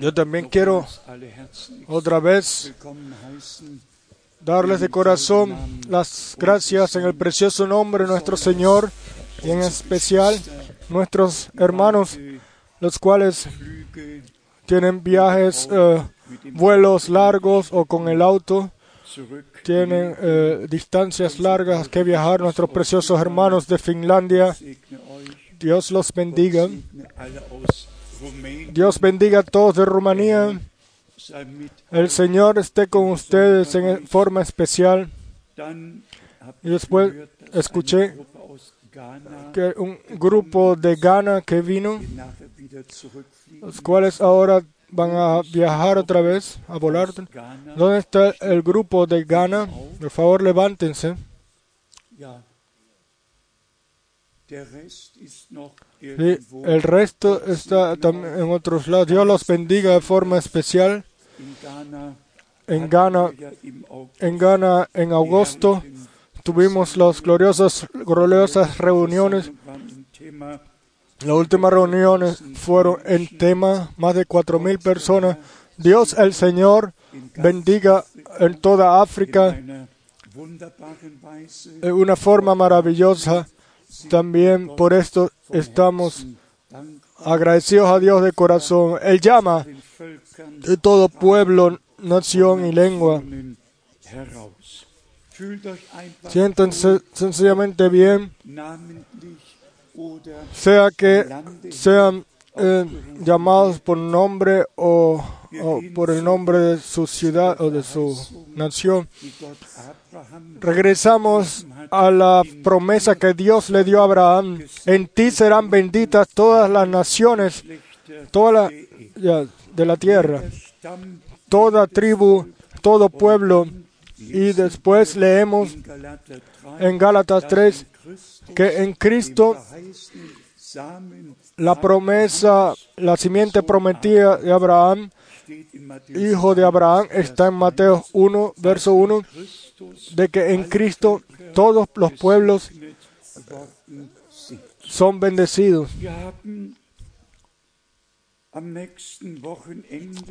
Yo también quiero otra vez darles de corazón las gracias en el precioso nombre de nuestro Señor y en especial nuestros hermanos, los cuales tienen viajes, eh, vuelos largos o con el auto, tienen eh, distancias largas que viajar, nuestros preciosos hermanos de Finlandia. Dios los bendiga. Dios bendiga a todos de Rumanía. El Señor esté con ustedes en forma especial. Y después escuché que un grupo de Ghana que vino, los cuales ahora van a viajar otra vez, a volar. ¿Dónde está el grupo de Ghana? Por favor, levántense. Sí, el resto está en otros lados. Dios los bendiga de forma especial. En Ghana, en Ghana, en agosto, tuvimos las gloriosas, gloriosas reuniones. Las últimas reuniones fueron en tema, más de cuatro mil personas. Dios el Señor bendiga en toda África de una forma maravillosa. También por esto estamos agradecidos a Dios de corazón. Él llama de todo pueblo, nación y lengua. Siéntense sencillamente bien, sea que sean eh, llamados por nombre o, o por el nombre de su ciudad o de su nación. Regresamos a la promesa que Dios le dio a Abraham. En ti serán benditas todas las naciones, toda la, de la tierra, toda tribu, todo pueblo. Y después leemos en Gálatas 3 que en Cristo la promesa, la simiente prometida de Abraham, hijo de Abraham, está en Mateo 1, verso 1, de que en Cristo todos los pueblos son bendecidos.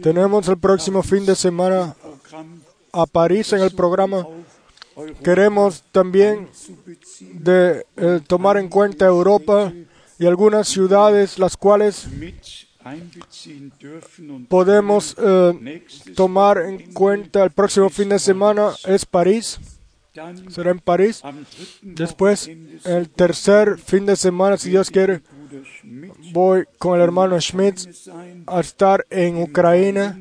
Tenemos el próximo fin de semana a París en el programa. Queremos también de, eh, tomar en cuenta Europa y algunas ciudades las cuales podemos eh, tomar en cuenta el próximo fin de semana es París. Será en París. Después, el tercer fin de semana, si Dios quiere, voy con el hermano Schmidt a estar en Ucrania,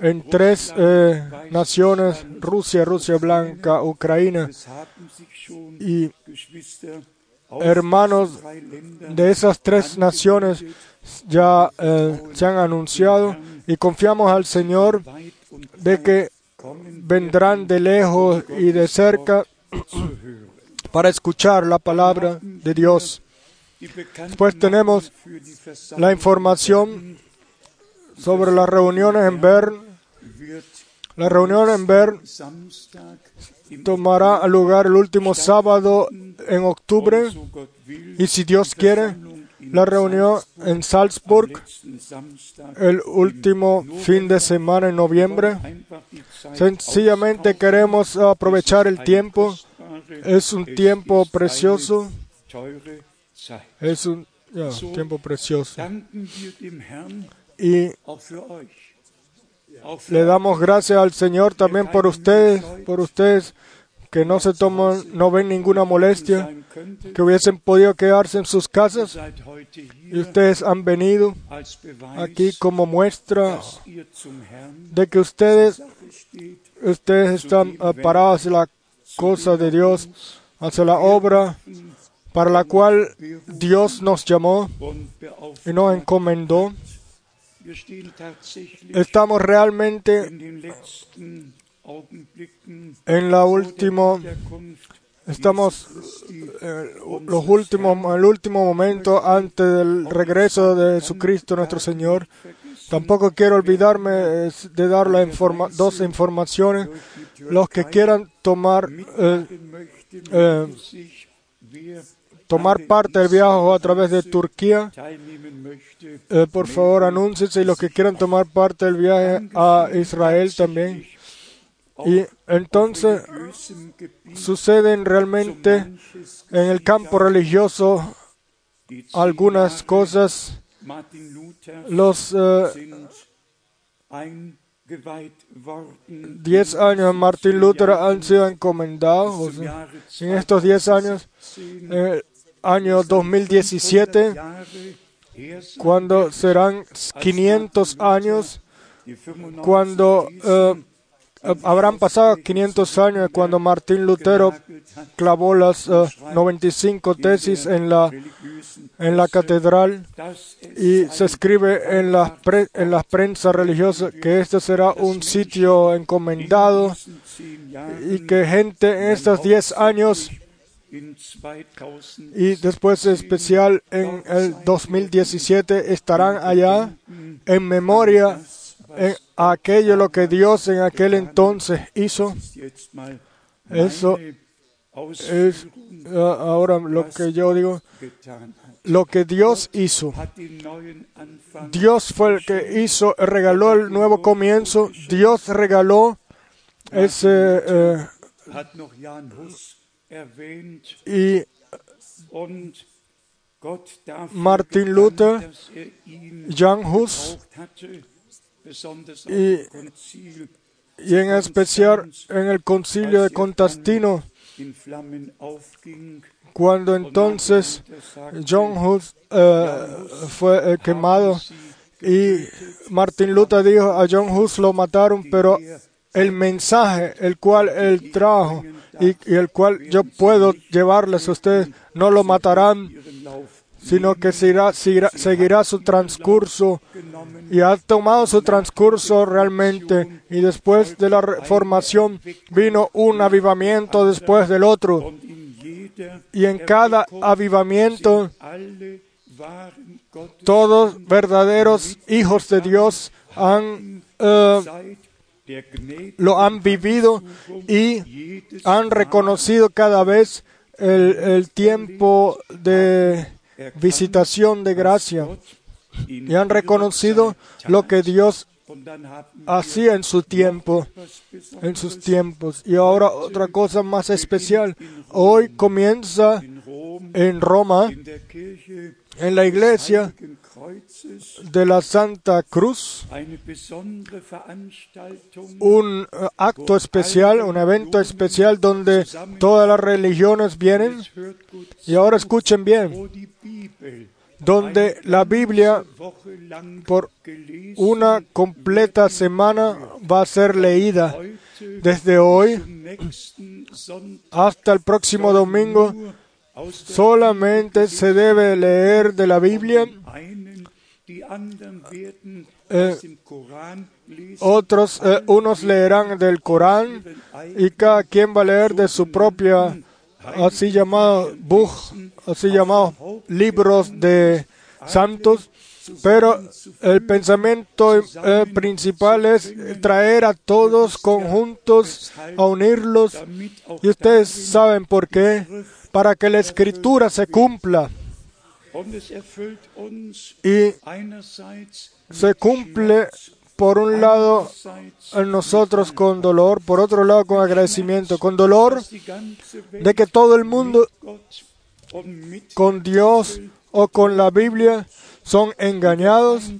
en tres eh, naciones, Rusia, Rusia Blanca, Ucrania. Y hermanos de esas tres naciones ya eh, se han anunciado y confiamos al Señor de que vendrán de lejos y de cerca para escuchar la palabra de Dios. Después tenemos la información sobre las reuniones en Bern. La reunión en Bern tomará lugar el último sábado en octubre y si Dios quiere, la reunión en Salzburg el último fin de semana en noviembre. Sencillamente queremos aprovechar el tiempo. Es un tiempo precioso. Es un tiempo precioso. Y le damos gracias al Señor también por ustedes, por ustedes que no se toman, no ven ninguna molestia, que hubiesen podido quedarse en sus casas y ustedes han venido aquí como muestra de que ustedes, ustedes están parados hacia la cosa de Dios, hacia la obra para la cual Dios nos llamó y nos encomendó. Estamos realmente en la última, estamos eh, los últimos, el último momento antes del regreso de Jesucristo nuestro Señor. Tampoco quiero olvidarme de dar dos informaciones. Los que quieran tomar, eh, eh, tomar parte del viaje a través de Turquía, eh, por favor anúnciense y los que quieran tomar parte del viaje a Israel también. Y entonces suceden realmente en el campo religioso algunas cosas. Los eh, diez años de Martín Luther han sido encomendados. en estos diez años, el año 2017, cuando serán 500 años, cuando eh, habrán pasado 500 años cuando Martín Lutero clavó las 95 eh, tesis en la, en la catedral y se escribe en la, en la prensa religiosa que este será un sitio encomendado y que gente en estos 10 años y después especial en el 2017 estarán allá en memoria en aquello lo que Dios en aquel entonces hizo. Eso es ah, ahora lo que yo digo. Lo que Dios hizo. Dios fue el que hizo, regaló el nuevo comienzo. Dios regaló ese. Eh, y Martin Luther, Jan Hus, y, y en especial en el concilio de Contastino, cuando entonces John Hus eh, fue eh, quemado y Martin Luther dijo a John Hus lo mataron, pero el mensaje el cual él trajo y, el cual yo puedo llevarles a ustedes no lo matarán sino que seguirá, su transcurso y ha tomado su transcurso realmente. Y después de la reformación vino un avivamiento después del otro. Y en cada avivamiento todos verdaderos hijos de Dios han eh, lo han vivido y han reconocido cada vez el tiempo de visitación de gracia y han reconocido lo que Dios hacía en su tiempo, en sus tiempos. Y ahora otra cosa más especial. Hoy comienza en Roma, en la iglesia de la Santa Cruz, un eh, acto especial, un evento especial donde todas las religiones vienen. Y ahora escuchen bien, donde la Biblia por una completa semana va a ser leída desde hoy hasta el próximo domingo. Solamente se debe leer de la Biblia. Eh, otros, eh, unos leerán del Corán y cada quien va a leer de su propia así llamado Buch, así llamados libros de santos, pero el pensamiento eh, principal es traer a todos conjuntos, a unirlos, y ustedes saben por qué, para que la escritura se cumpla. Y se cumple por un lado en nosotros con dolor, por otro lado con agradecimiento, con dolor de que todo el mundo con Dios o con la Biblia son engañados,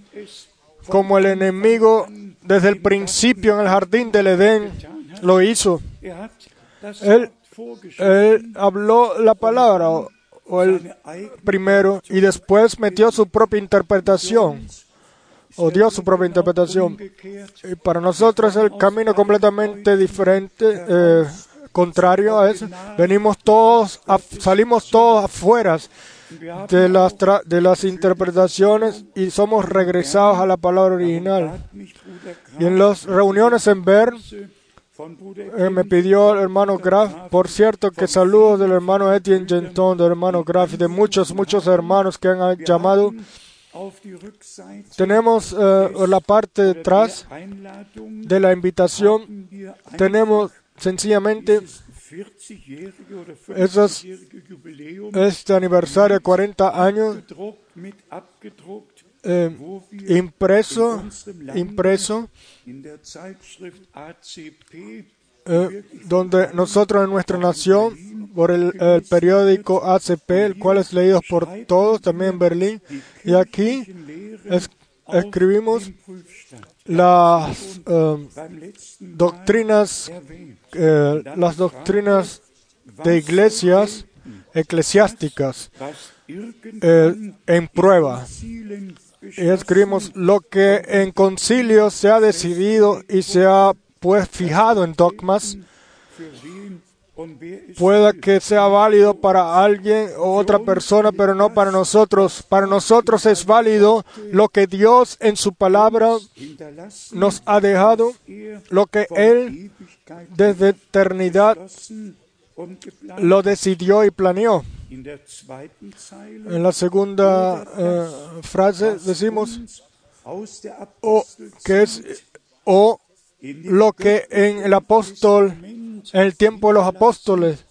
como el enemigo desde el principio en el jardín del Edén lo hizo. Él, habló la palabra o el primero y después metió su propia interpretación o dio su propia interpretación. Y para nosotros es el camino completamente diferente, eh, contrario a eso. Venimos todos, salimos todos afuera de las, de las interpretaciones y somos regresados a la palabra original. Y en las reuniones en Bern, eh, me pidió el hermano Graf, por cierto, que saludos del hermano Etienne Genton, del hermano Graf y de muchos, muchos hermanos que han llamado tenemos eh, la parte detrás de la invitación. Tenemos sencillamente 40-jährige oder Esas- 50-jährige Jubiläum este aniversario de 40 años wir impreso, impreso, eh, donde nosotros en nuestra nación, por el, periódico ACP, el cual es leído por todos, también en Berlín, y aquí escribimos las Mal doctrinas, eh, las doctrinas de iglesias eclesiásticas eh, en prueba. Y escribimos lo que en concilio se ha decidido y se ha pues fijado en dogmas, pueda que sea válido para alguien o otra persona, pero no para nosotros. Para nosotros es válido lo que Dios en su palabra nos ha dejado, lo que Él desde eternidad lo decidió y planeó. En la segunda eh, frase decimos, o que es o lo que en el apóstol, en el tiempo de los apóstoles,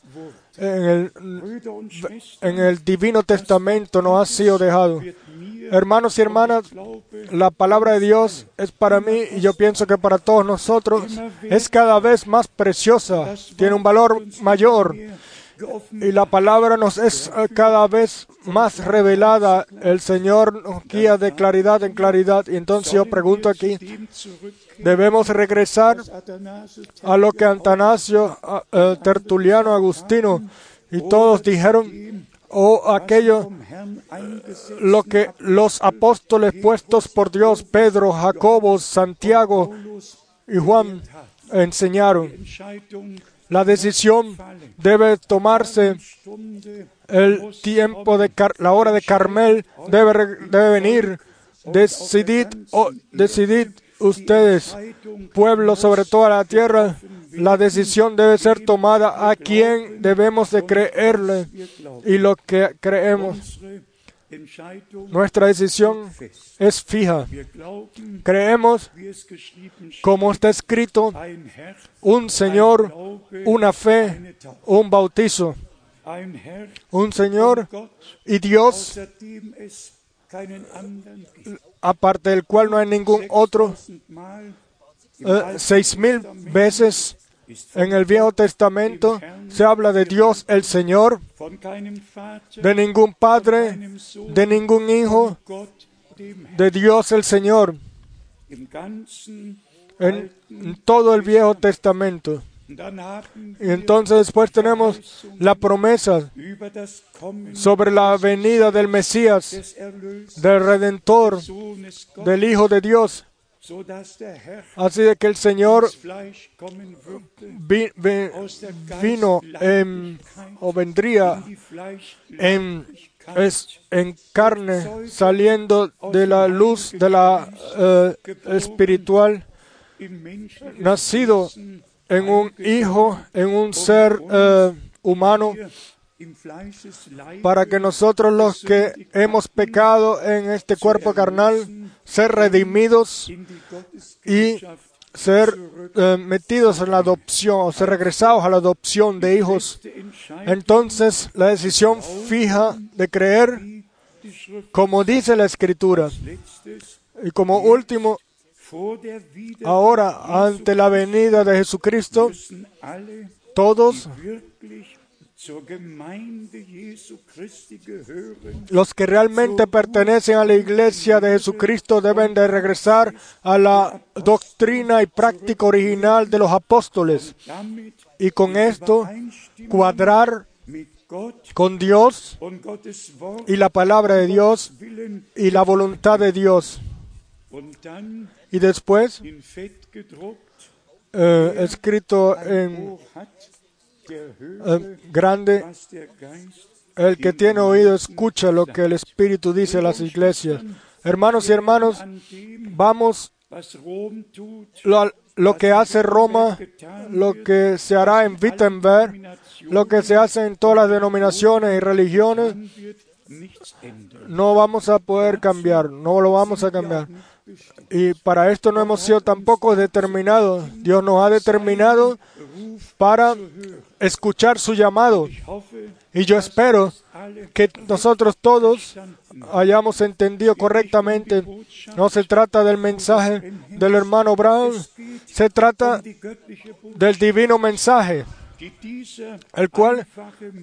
en el, en el Divino Testamento nos ha sido dejado. Hermanos y hermanas, la palabra de Dios es para mí y yo pienso que para todos nosotros es cada vez más preciosa, tiene un valor mayor y la palabra nos es eh, cada vez más revelada. El Señor nos guía de claridad en claridad y entonces yo pregunto aquí, ¿debemos regresar a lo que Antanasio, eh, Tertuliano, Agustino y todos dijeron, o aquello lo que los apóstoles puestos por Dios, Pedro, Jacobo, Santiago y Juan, enseñaron. La decisión debe tomarse, el tiempo de la hora de Carmel debe, debe venir. Decidid, o decidid ustedes, pueblo sobre toda la tierra, la decisión debe ser tomada a quien debemos de creerle y lo que creemos. Nuestra decisión es fija. Creemos, como está escrito, un Señor, una fe, un bautizo. Un Señor y Dios, aparte del cual no hay ningún otro. Eh, seis mil veces en el Viejo Testamento se habla de Dios el Señor, de ningún Padre, de ningún Hijo, de Dios el Señor, en, todo el Viejo Testamento. Y entonces después tenemos la promesa sobre la venida del Mesías, del Redentor, del Hijo de Dios. Así de que el Señor vi- vi- vino en- o vendría en, es, en carne, saliendo de la luz de la eh, espiritual, nacido en un hijo, en un ser eh, humano, para que nosotros los que hemos pecado en este cuerpo carnal, ser redimidos y ser eh, metidos en la adopción, o ser regresados a la adopción de hijos. Entonces, la decisión fija de creer, como dice la Escritura, y como último, ahora, ante la venida de Jesucristo, todos los que realmente pertenecen a la iglesia de Jesucristo deben de regresar a la doctrina y práctica original de los apóstoles y con esto cuadrar con Dios y la palabra de Dios y la voluntad de Dios. Y después, eh, escrito en eh, grande, el que tiene oído escucha lo que el Espíritu dice a las iglesias. Hermanos y hermanos, vamos lo, que hace Roma, lo que se hará en Wittenberg, lo que se hace en todas las denominaciones y religiones, no vamos a poder cambiar, no lo vamos a cambiar. Y para esto no hemos sido tampoco determinados. Dios nos ha determinado para escuchar su llamado. Y yo espero que nosotros todos hayamos entendido correctamente. No se trata del mensaje del hermano Brown, se trata del divino mensaje, el cual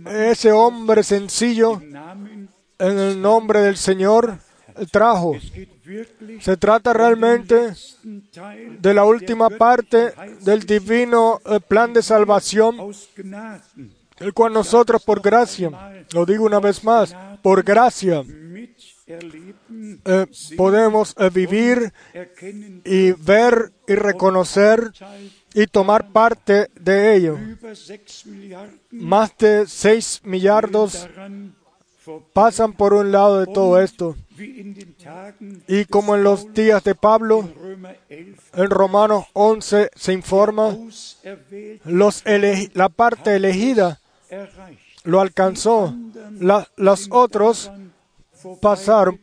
ese hombre sencillo en el nombre del Señor trajo. Se trata realmente de la última parte del divino eh, plan de salvación, el cual nosotros por gracia, lo digo una vez más, por gracia eh, podemos eh, vivir y ver y reconocer y tomar parte de ello. über 6 Milliarden Más de 6 millardos pasan por un lado de todo esto. Y como en los días de Pablo, Römer 11 en Romanos 11 se informa, la parte elegida lo alcanzó. La- los otros pasaron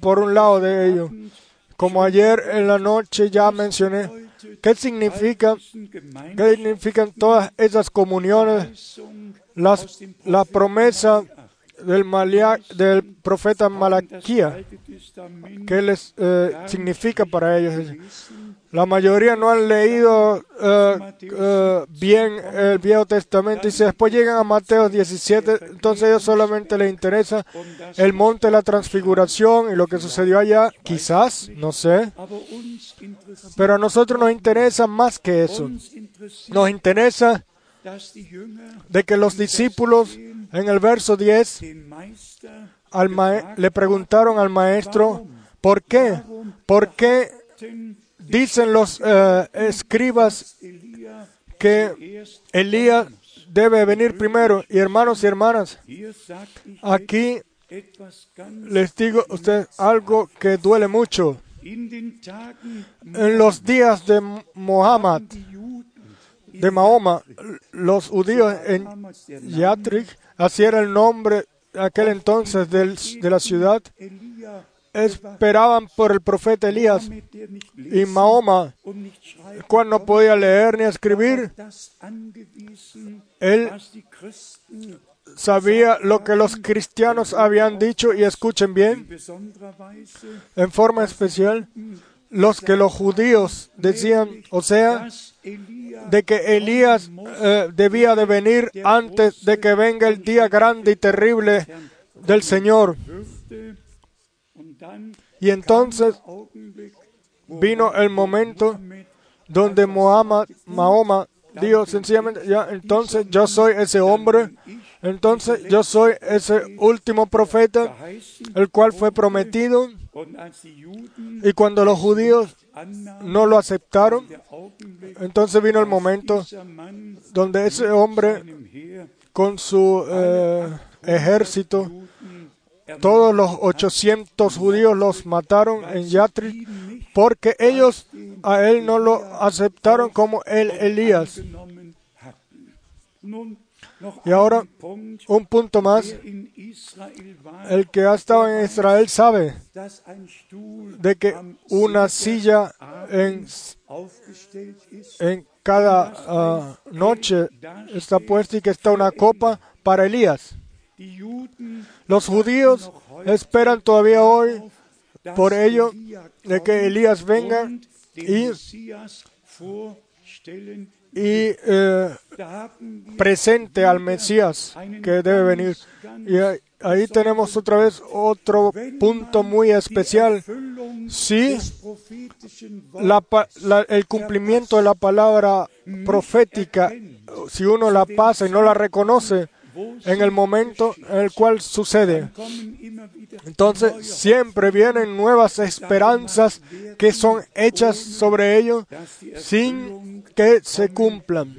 por un lado de ello. Como ayer en la noche ya mencioné, ¿qué significa? ¿Qué significan todas esas comuniones? Las, la promesa del, profeta Malaquía, ¿qué les eh, significa para ellos? La mayoría no han leído eh, eh, bien el Viejo Testamento y si después llegan a Mateo 17, entonces a ellos solamente les interesa el monte de la transfiguración y lo que sucedió allá, quizás, no sé, pero a nosotros nos interesa más que eso. Nos interesa de que los discípulos en el verso 10 den Meister al mae- le preguntaron al maestro, ¿por qué? ¿Por qué dicen los eh, escribas que Elías debe venir primero? Y hermanos y hermanas, aquí les digo a ustedes algo que duele mucho. En los días de Mohammed, de Mahoma, los judíos en Yatrik, así era el nombre aquel entonces de la ciudad, esperaban por el profeta Elías y Mahoma, el cual no podía leer ni escribir, él sabía lo que los cristianos habían dicho y escuchen bien, en forma especial, los que los judíos decían, o sea, de que Elías eh, debía de venir antes de que venga el día grande y terrible del Señor. Y entonces vino el momento donde Muhammad, Mahoma dijo sencillamente, ya, entonces yo soy ese hombre, entonces yo soy ese último profeta, el cual fue prometido, y cuando los judíos no lo aceptaron, entonces vino el momento donde ese hombre con su eh, ejército, todos los 800 judíos los mataron en Yatri porque ellos a él no lo aceptaron como el Elías. Y ahora un punto más, el que ha estado en Israel sabe de que una silla en, en cada ah, noche está puesta y que está una copa para Elías. Los judíos esperan todavía hoy por ello de que Elías venga y. y eh, presente al Mesías que debe venir. Y ahí- tenemos otra vez otro punto muy especial. La- el cumplimiento de la palabra profética, si uno la pasa y no la reconoce en el momento en el cual sucede, entonces siempre vienen nuevas esperanzas que son hechas sobre ello dass die sin que se cumplan.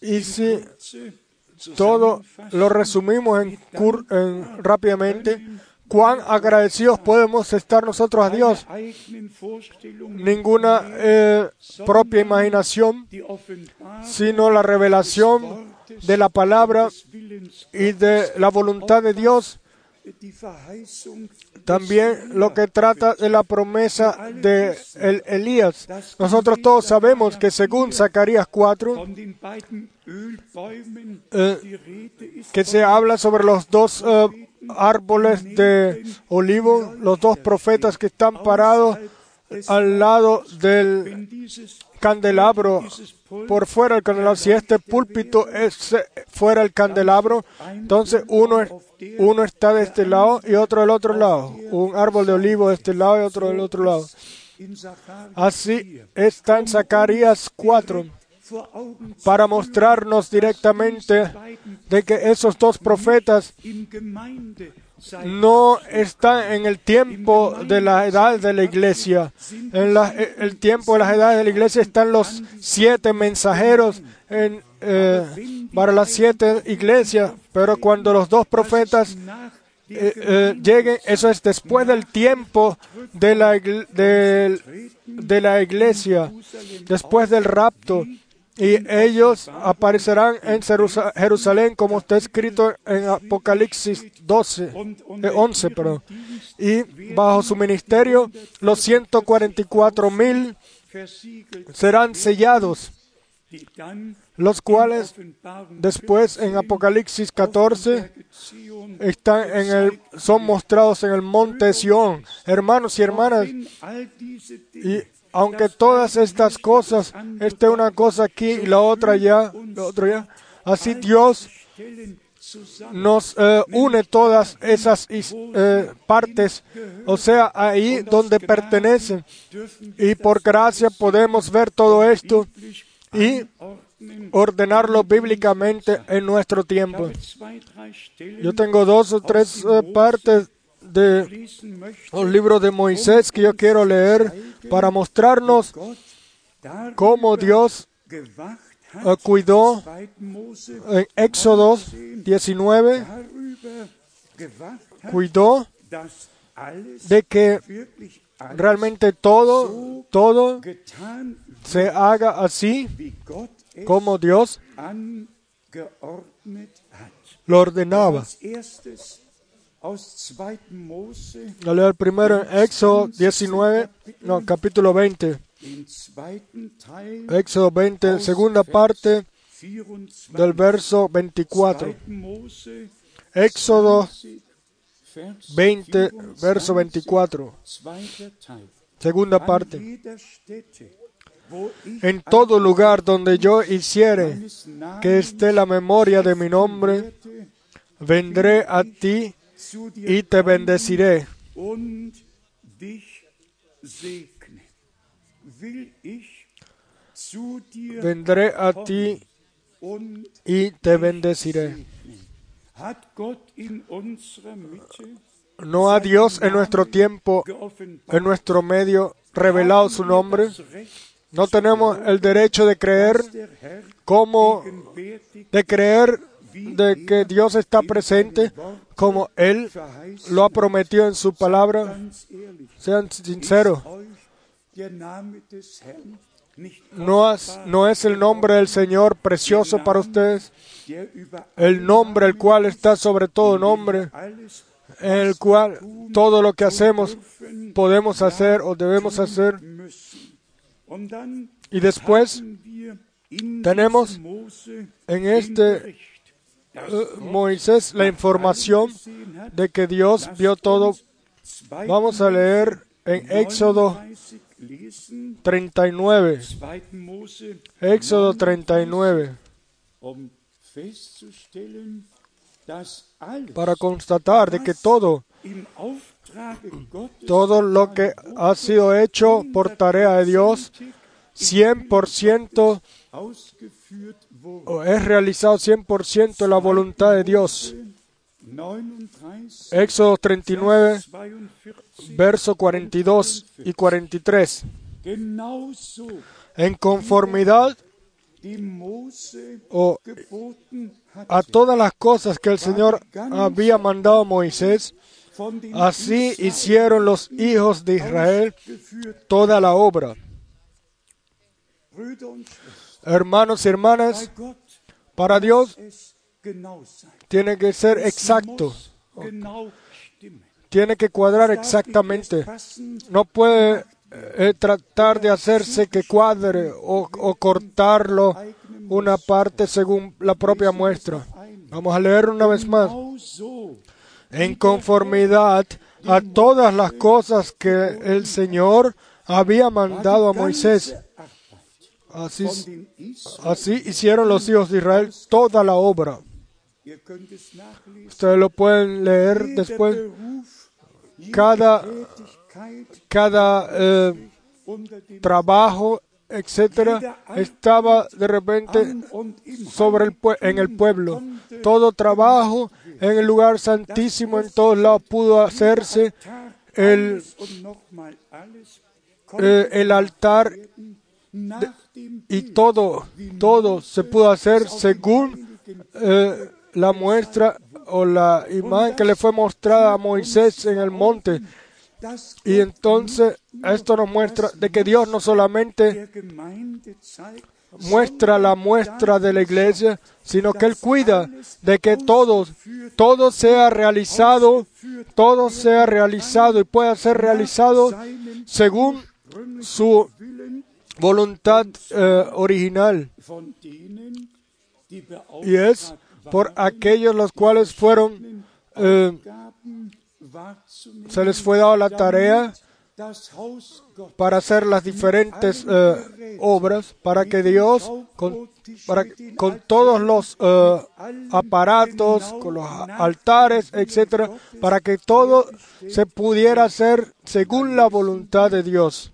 Y si todo lo resumimos en- rápidamente, cuán agradecidos podemos estar nosotros a Dios. Ninguna eh, propia imaginación, sino la revelación de la palabra y de la voluntad de Dios También lo que trata de la promesa de el Elías. Nosotros todos sabemos que según Zacarías 4, von den beiden Ölbäumen eh, que se habla sobre los dos eh, árboles de olivo, los dos profetas que están parados al lado del candelabro, por fuera del candelabro. Si este púlpito es eh, fuera el candelabro, entonces uno, uno está de este lado y otro del otro lado. Un árbol de olivo de este lado y otro del otro lado. Así está en Zacarías 4 vor Augen para mostrarnos directamente de que esos dos profetas no están en el tiempo de la edad de la iglesia. En el tiempo de las edades de la iglesia están los siete mensajeros en, eh, para las siete iglesias, pero cuando los dos profetas eh, eh, lleguen, eso es después del tiempo de la, de la iglesia, después del rapto. Y ellos aparecerán en Jerusa- Jerusalén, como está escrito en Apocalipsis 12, eh, 11. Perdón. Y bajo su ministerio, los 144 mil serán sellados, los cuales después en Apocalipsis 14 Zion están en el, son mostrados en el monte Sión. Hermanos y hermanas, y aunque todas estas cosas, esta es una cosa aquí y la otra allá, la otra allá, así Dios nos eh, une todas esas eh, partes, o sea, ahí donde pertenecen. Y por gracia podemos ver todo esto y ordenarlo bíblicamente en nuestro tiempo. Yo tengo dos o tres eh, partes de los libros de Moisés que yo quiero leer para mostrarnos cómo Dios eh, cuidó 2. Mose en Éxodo 19, darüber gewacht hat, cuidó de que realmente todo, todo se haga así como Dios lo ordenaba. Als erstes aus 2. Mose, Lo leo el primero en Éxodo 19, no, capítulo 20. den zweiten Teil, Éxodo 20, segunda parte 24. del verso 24. 2. Mose, Éxodo 20, Vers 20, verso 24, 24. zweiter Teil. Segunda parte. En todo lugar donde yo hiciere que esté la memoria de mi nombre, vendré a ti y te bendeciré. Vendré a ti y te bendeciré. ¿No ha Dios en nuestro tiempo, en nuestro medio, revelado su nombre? ¿No tenemos el derecho de creer como de creer de que Dios está presente como Él lo ha prometido en su palabra? Sean sinceros. ¿No es, ¿No es el nombre del Señor precioso para ustedes? El nombre el cual está sobre todo nombre, en el cual todo lo que hacemos podemos hacer o debemos hacer. Y después tenemos en este eh, Moisés la información de que Dios vio todo. Vamos a leer en Éxodo 39 lesen, 39. 2. Mose, Éxodo 39. um Para constatar de que todo, todo lo que ha sido hecho por tarea de Dios, 100% ausgeführt wurde. o es realizado 100% la voluntad de Dios. 39, Éxodo 39, 42. verso 42 y 43. Genauso En conformidad o a todas las cosas que el Señor había mandado a Moisés, así hicieron los hijos de Israel toda la obra. Hermanos y hermanas, para Dios tiene que ser exacto, tiene que cuadrar exactamente. No puede eh, tratar de hacerse que cuadre o, o cortarlo una parte según la propia muestra. Vamos a leer una vez más. En conformidad a todas las cosas que el Señor había mandado a Moisés. Así, hicieron los hijos de Israel toda la obra. Ustedes lo pueden leer después. Cada, cada eh, trabajo, etcétera, estaba de repente sobre el en el pueblo. Todo trabajo en el lugar santísimo en todos lados pudo hacerse. El, eh, el altar y todo, todo se pudo hacer según eh, la muestra o la imagen que le fue mostrada a Moisés en el monte. Y entonces esto nos muestra de que Dios no solamente muestra la muestra de la iglesia, sino que Él cuida de que todo, todo sea realizado, todo sea realizado y pueda ser realizado según su voluntad eh, original. Y es por aquellos los cuales fueron, eh, se les fue dado la tarea para hacer las diferentes eh, obras, para que Dios, con, todos los eh, aparatos, con los altares, etcétera, para que todo se pudiera hacer según la voluntad de Dios.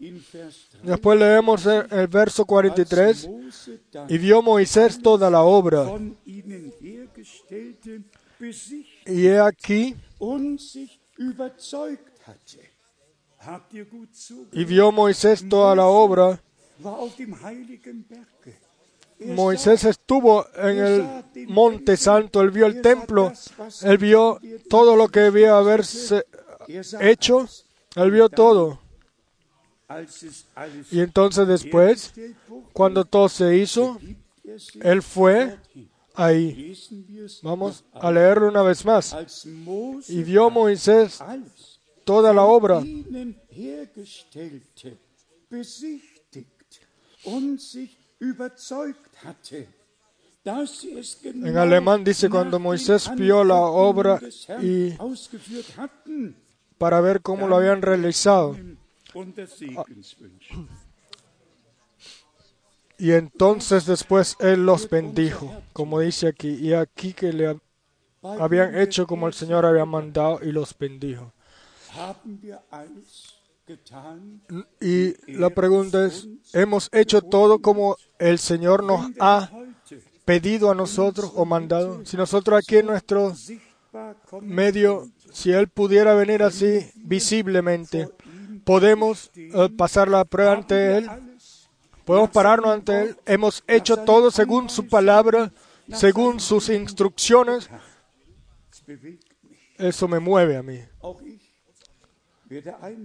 Después leemos el, el verso 43, y vio Moisés toda la obra, y he aquí, y vio Moisés toda la obra. Moisés estuvo en el monte santo, él vio el templo, él vio todo lo que debía haberse hecho, él vio todo. Y entonces después, cuando todo se hizo, él fue ahí. Vamos a leerlo una vez más. Y vio Moisés toda la obra. En alemán dice cuando Moisés vio la obra y para ver cómo lo habían realizado. Y entonces después él los bendijo, como dice aquí, y aquí que le habían hecho como el Señor había mandado y los bendijo. Y la pregunta es, ¿hemos hecho todo como el Señor nos ha pedido a nosotros o mandado? Si nosotros aquí en nuestro medio, si Él pudiera venir así visiblemente, ¿podemos eh, pasar la prueba ante Él? ¿Podemos pararnos ante Él? ¿Hemos hecho todo según su palabra, según sus instrucciones? Eso me mueve a mí.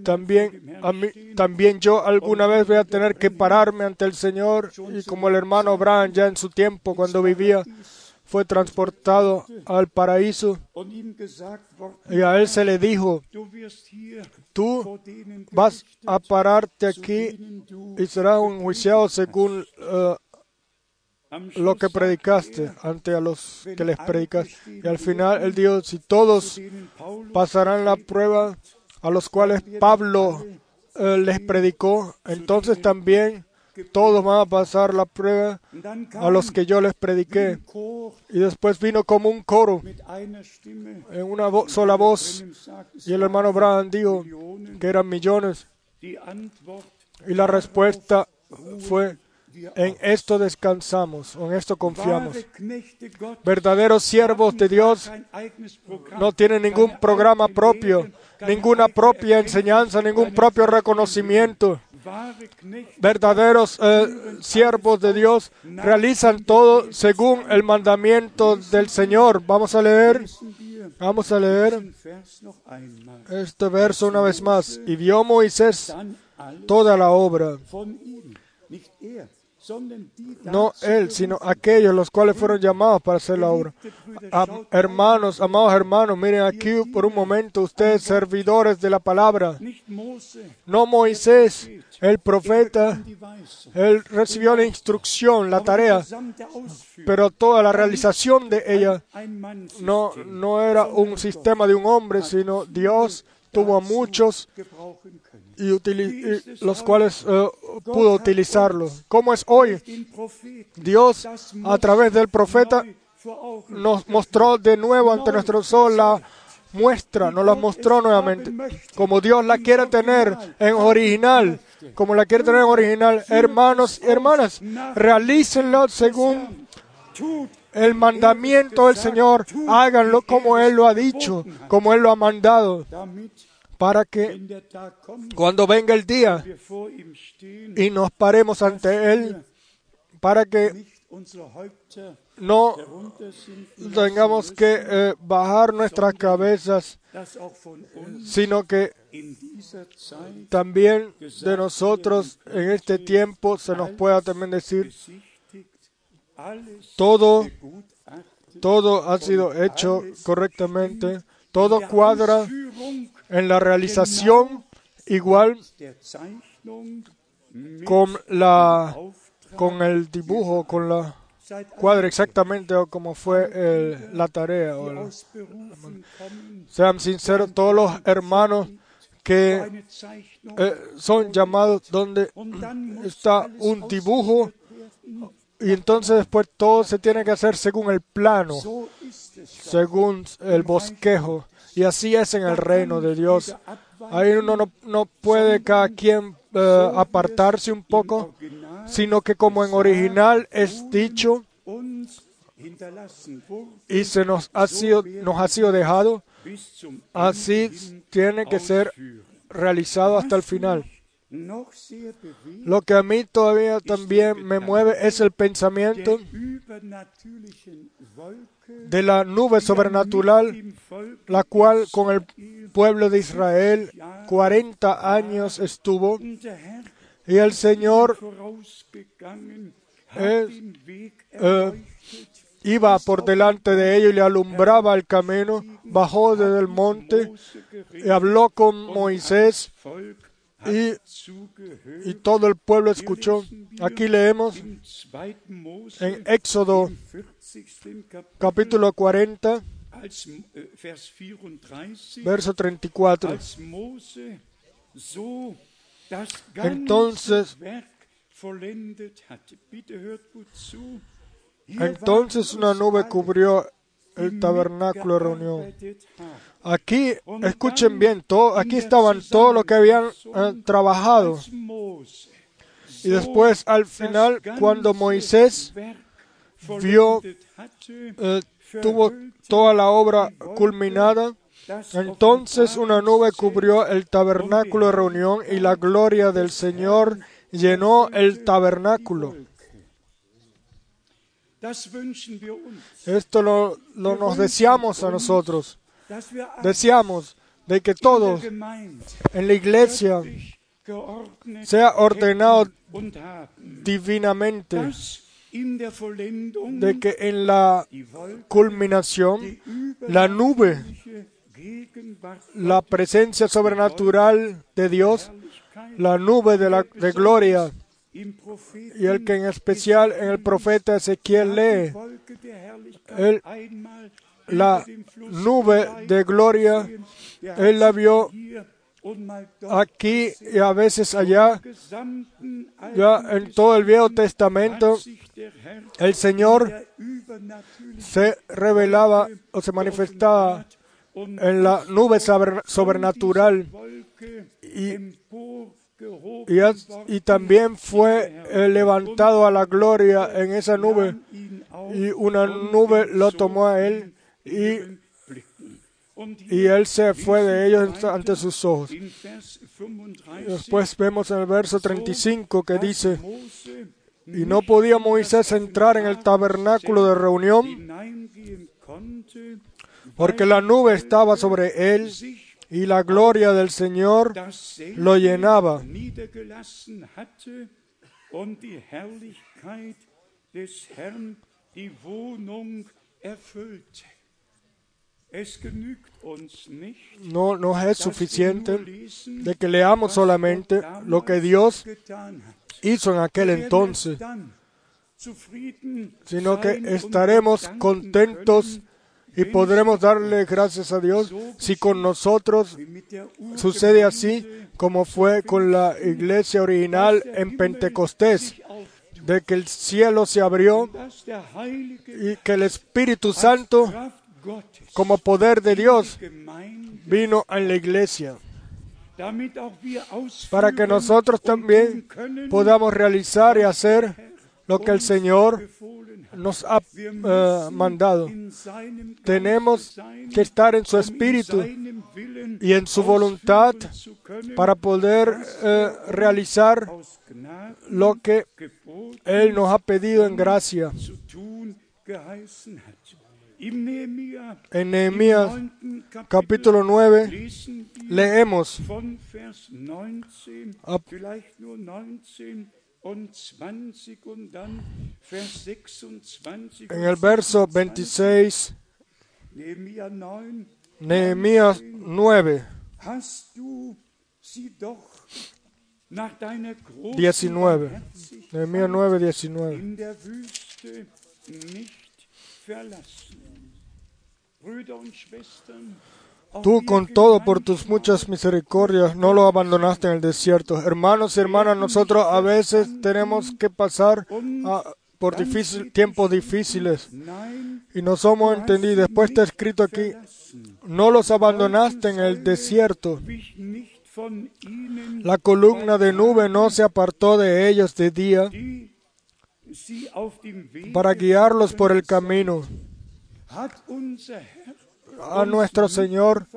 También, a mí, también yo alguna vez voy a tener que pararme ante el Señor y como el hermano Abraham ya en su tiempo cuando vivía fue transportado al paraíso y a él se le dijo, tú vas a pararte aquí y serás enjuiciado según uh, lo que predicaste ante a los que les predicaste. Y al final él dijo, si todos pasarán la prueba, a los cuales Pablo eh, les predicó, entonces también todos van a pasar la prueba a los que yo les prediqué. Y después vino como un coro, en una sola voz, y el hermano Abraham dijo que eran millones. Y la respuesta fue, en esto descansamos, en esto confiamos. Verdaderos siervos de Dios no tienen ningún programa propio, ninguna propia enseñanza, ningún propio reconocimiento. Verdaderos eh, siervos de Dios realizan todo según el mandamiento del Señor. Vamos a leer, vamos a leer este verso una vez más. Y vio Moisés toda la obra. No él, sino aquellos los cuales fueron llamados para hacer la obra. Am- hermanos, amados hermanos, miren aquí por un momento ustedes servidores de la palabra. No Moisés, el profeta, él recibió la instrucción, la tarea, pero toda la realización de ella no, no era un sistema de un hombre, sino Dios tuvo a muchos y, los cuales eh, pudo utilizarlos. ¿Cómo es hoy? Dios, a través del profeta, nos mostró de nuevo ante nuestro sol la muestra, nos la mostró nuevamente. Como Dios la quiere tener en original, como la quiere tener en original. Hermanos y hermanas, realícenlo según el mandamiento del Señor. Háganlo como Él lo ha dicho, como Él lo ha mandado, para que cuando venga el día y nos paremos ante Él, para que no tengamos que eh, bajar nuestras cabezas, sino que también de nosotros en este tiempo se nos pueda también decir, todo, todo ha sido hecho correctamente, todo cuadra en la realización igual con la con el dibujo, con la cuadra exactamente como fue el- la tarea. o sean sinceros todos los hermanos que eh, son llamados donde está un dibujo y entonces después todo se tiene que hacer según el plano, según el bosquejo. Y así es en el reino de Dios. Ahí uno no, no puede cada quien eh, apartarse un poco, sino que como en original es dicho y se nos ha sido, nos ha sido dejado, así tiene que ser realizado hasta el final. Lo que a mí todavía también me mueve es el pensamiento de la nube sobrenatural, la cual con el pueblo de Israel 40 años estuvo y el Señor eh, eh, iba por delante de ellos y le alumbraba el camino, bajó desde el monte y habló con Moisés y, y todo el pueblo escuchó. Aquí leemos en Éxodo capítulo 40, als äh, Vers 34, verso 34. als Mose so das Entonces- Entonces una nube cubrió el tabernáculo de reunión. Aquí, escuchen bien, todo, aquí estaban todos los que habían eh, trabajado. Y después, al final, cuando Moisés vio, eh, tuvo toda la obra culminada, entonces una nube cubrió el tabernáculo de reunión y la gloria del Señor llenó el tabernáculo. Esto lo, lo nos deseamos a nosotros. Deseamos de que todos en la iglesia sea ordenado divinamente, de que en la culminación la nube, la presencia sobrenatural de Dios, la nube de, la, de gloria, y el que en especial en el profeta Ezequiel lee, einmal la nube de gloria, él la vio dort aquí y a veces allá, ya en todo el Viejo Testamento, el Señor se revelaba o se manifestaba en la nube sobre- sobrenatural. y, y, también fue levantado a la gloria en esa nube y una nube lo tomó a él y, y él se fue de ellos ante sus ojos. in Vers 35 Después vemos en el verso 35 que dice, y no podía Moisés entrar en el tabernáculo de reunión porque la nube estaba sobre él y la gloria del Señor lo llenaba. No, no es suficiente de que leamos solamente lo que Dios hizo en aquel entonces, sino que estaremos contentos y podremos darle gracias a Dios si con nosotros sucede así como fue con la iglesia original en Pentecostés, de que el cielo se abrió y que el Espíritu Santo, como poder de Dios, vino en la iglesia, para que nosotros también podamos realizar y hacer lo que el Señor nos ha eh, mandado. Tenemos que estar en su um espíritu y en su voluntad para poder eh, realizar aus Gnaden lo que Él nos ha pedido en gracia. En Nehemías capítulo 9 lesen wir leemos von Vers 19, Ab- vielleicht nur 19 und 20 und dann Vers 26. en el verso 26, 26, Nehemia 9, Nehemías 9, hast du sie doch nach deiner großen 19. Barmherzigkeit Nehemías 9, 19. Tú con todo por tus muchas misericordias no lo abandonaste en el desierto. Hermanos y hermanas, nosotros a veces tenemos que pasar por difícil- tiempos difíciles y no somos entendidos. Después está escrito aquí, no los abandonaste en el desierto. La columna de nube no se apartó de ellos de día para guiarlos por el camino. A nuestro Señor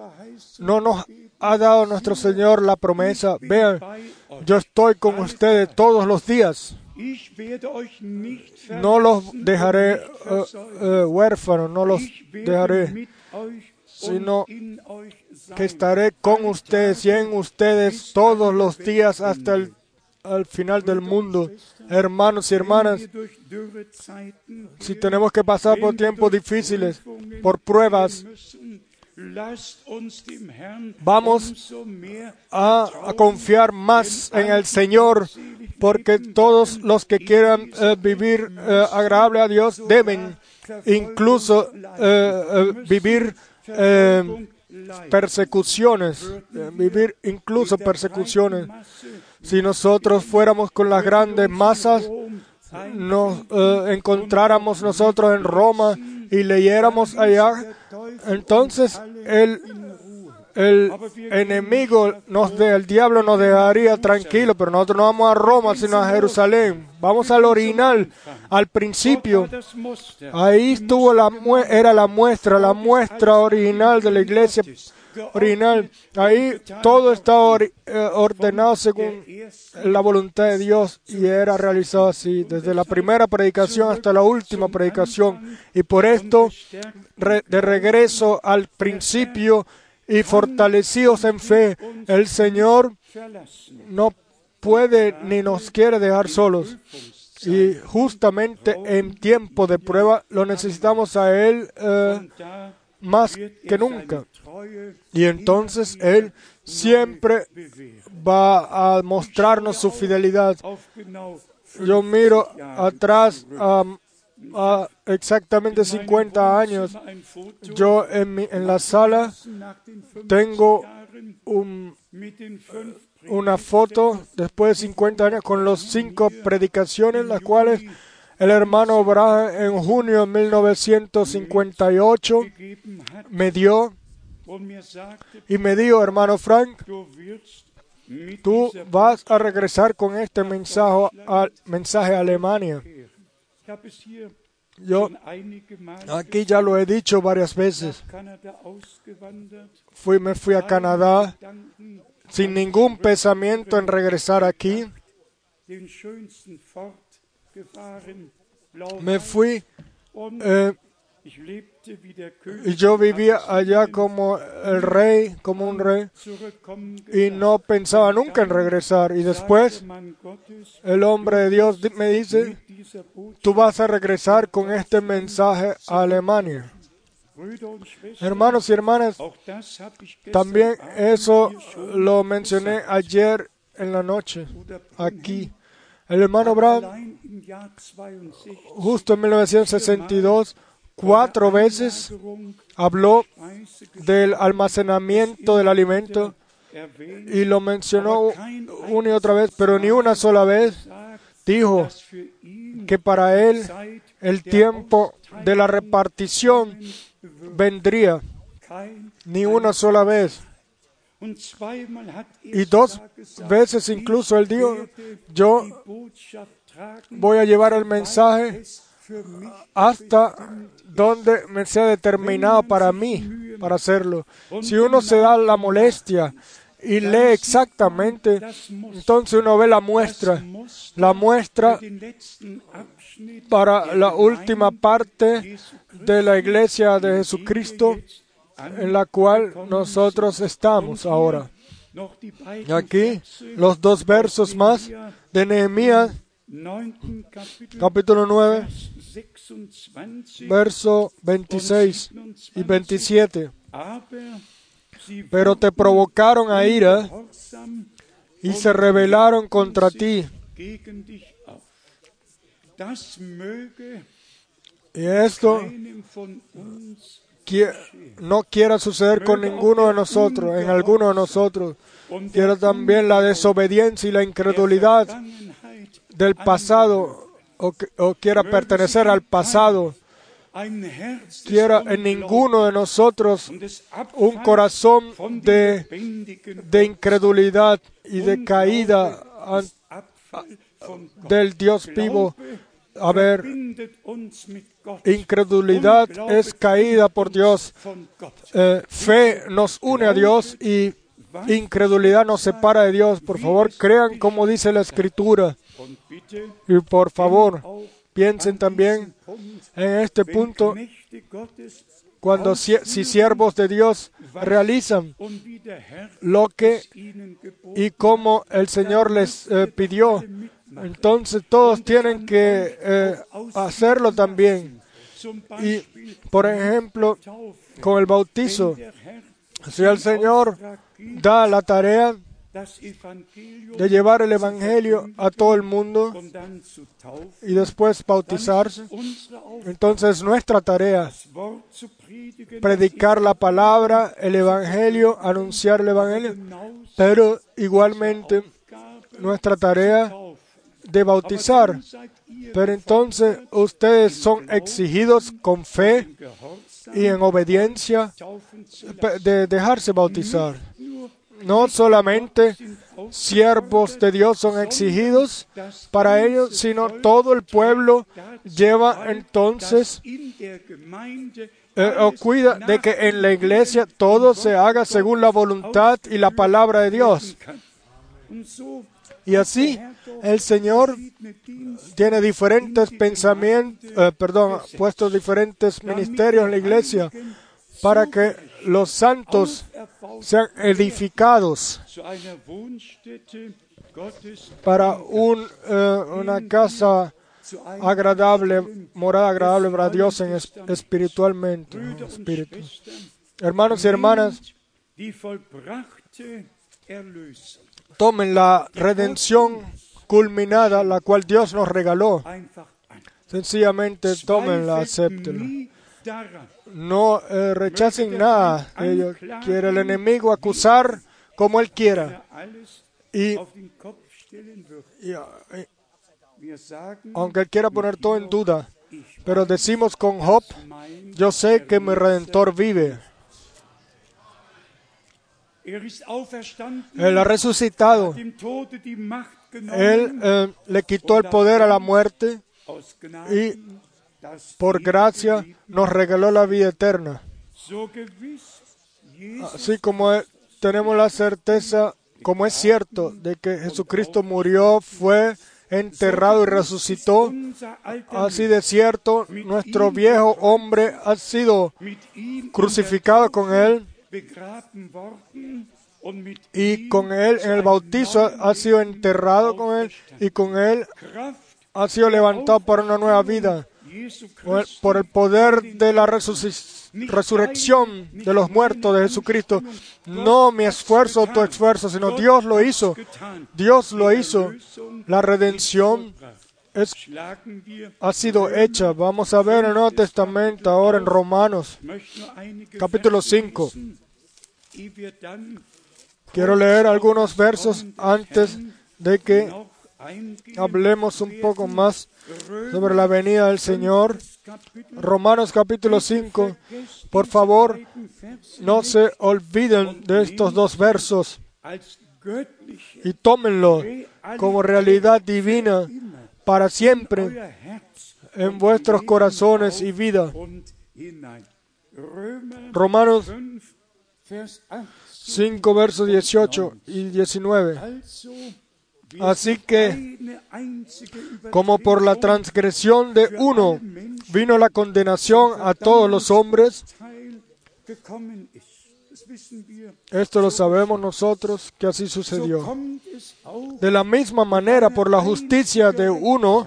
no nos ha dado nuestro Señor la promesa. Vean, yo estoy con ustedes todos los días. No los dejaré eh, eh, huérfanos, no los dejaré, sino que estaré con ustedes y en ustedes todos los días hasta el al final del mundo. Hermanos y hermanas, si tenemos que pasar por tiempos difíciles, por pruebas, Vamos a, a confiar más en el Señor, porque todos los que quieran eh, vivir eh, agradable a Dios deben incluso eh, vivir persecuciones, vivir incluso persecuciones. Si nosotros fuéramos con las grandes masas, nos eh, encontráramos nosotros en Roma y leyéramos allá, entonces el, el enemigo, nos de, el diablo nos dejaría tranquilo, pero nosotros no vamos a Roma, sino a Jerusalén. Vamos al original, al principio. Ahí estuvo la era la muestra, la muestra original de la iglesia Ahí todo ori- eh, ordenado según la voluntad de Dios y era realizado así, desde la primera predicación hasta la última predicación. Y por esto, de regreso al principio y fortalecidos en fe, el Señor no puede ni nos quiere dejar solos. Y justamente en tiempo de prueba lo necesitamos a Él eh, más que nunca. Y entonces Él siempre va a mostrarnos su fidelidad. Yo miro atrás a, exactamente 50 años. Yo en, mi- en la sala tengo un- una foto después de 50 años con los cinco predicaciones, las cuales el hermano Branham en junio de 1958 me dio y me dijo, hermano Frank, tú vas a regresar con este mensaje a, mensaje a Alemania. Yo aquí ya lo he dicho varias veces. Fui, me fui a Canadá sin ningún pensamiento en regresar aquí. Me fui eh, Y yo vivía allá como el rey, como un rey, y no pensaba nunca en regresar. Y después el hombre de Dios di- me dice, tú vas a regresar con este mensaje a Alemania. Hermanos y hermanas, también eso lo mencioné ayer en la noche, aquí. El hermano Brown, allein im Jahr 62 justo en 1962, cuatro veces habló del almacenamiento del alimento y lo mencionó una y otra vez, pero ni una sola vez dijo que para él el tiempo de la repartición vendría ni una sola vez. Y dos veces incluso él dijo, yo voy a llevar el mensaje hasta donde me sea determinado para mí, para hacerlo. Si uno se da la molestia y lee exactamente, entonces uno ve la muestra, la muestra para la última parte de la iglesia de Jesucristo en la cual nosotros estamos ahora. aquí los dos versos más de Nehemías, 9. Kapitel capítulo 9, Vers 26 verso 26 y 27. aber sie Pero te provocaron a ira y se rebelaron contra ti. Y esto no quiera suceder con ninguno de nosotros, en alguno de nosotros. Quiero también la desobediencia y la incredulidad del pasado o, quiera pertenecer al pasado. Quiera en ninguno de nosotros un corazón de, de incredulidad y de caída del Dios vivo. A ver, incredulidad es caída por Dios. Eh, fe nos une a Dios y incredulidad nos separa de Dios. Por favor, crean como dice la Escritura. Y por favor, piensen también en este punto cuando si, si siervos de Dios realizan lo que y como el Señor les eh, pidió, entonces todos tienen que eh, hacerlo también. Y, por ejemplo, con el bautizo, si el Señor da la tarea de llevar el Evangelio a todo el mundo y después bautizarse, entonces nuestra tarea predigen, predicar la palabra, el Evangelio, anunciar el Evangelio, pero igualmente nuestra tarea. De bautizar. Pero entonces ustedes son exigidos con fe y en obediencia de dejarse bautizar. No solamente siervos de Dios son exigidos para ellos, sino todo el pueblo lleva entonces eh, o cuida de que en la iglesia todo se haga según la voluntad y la palabra de Dios. Y así el Señor tiene diferentes pensamientos, eh, perdón, puesto diferentes ministerios en la iglesia para que los santos sean edificados para un, eh, una casa agradable, morada agradable para Dios en es- espiritualmente. Hermanos y hermanas, tomen la redención culminada, la cual Dios nos regaló. Sencillamente tómenla, acéptenla. No eh, rechacen nada. de ello. quiere el enemigo acusar como él quiera. er Y, y, eh, aunque él quiera poner todo en duda, pero decimos con Job, yo sé que mi redentor vive. Er Él ha resucitado. Él eh, le quitó el poder a la muerte y por gracia nos regaló la vida eterna. Así como tenemos la certeza, como es cierto, de que Jesucristo murió, fue enterrado y resucitó. Así de cierto, nuestro viejo hombre ha sido crucificado con él y con él en el bautizo ha sido enterrado con él y con él ha sido levantado para una nueva vida por el poder de la resurrección de los muertos de Jesucristo. No mi esfuerzo o tu esfuerzo, sino Dios lo hizo. Dios lo hizo. La redención es, ha sido hecha. Vamos a ver en el Nuevo Testamento ahora en Romanos, capítulo 5. Quiero leer algunos versos antes de que hablemos un poco más sobre la venida del Señor. Romanos capítulo 5. Por favor, no se olviden de estos dos versos y tómenlo como realidad divina para siempre en vuestros corazones y vida. Romanos 5 versos 18 y 19. Así que, como por la transgresión de uno vino la condenación a todos los hombres, esto lo sabemos nosotros que así sucedió. De la misma manera, por la justicia de uno,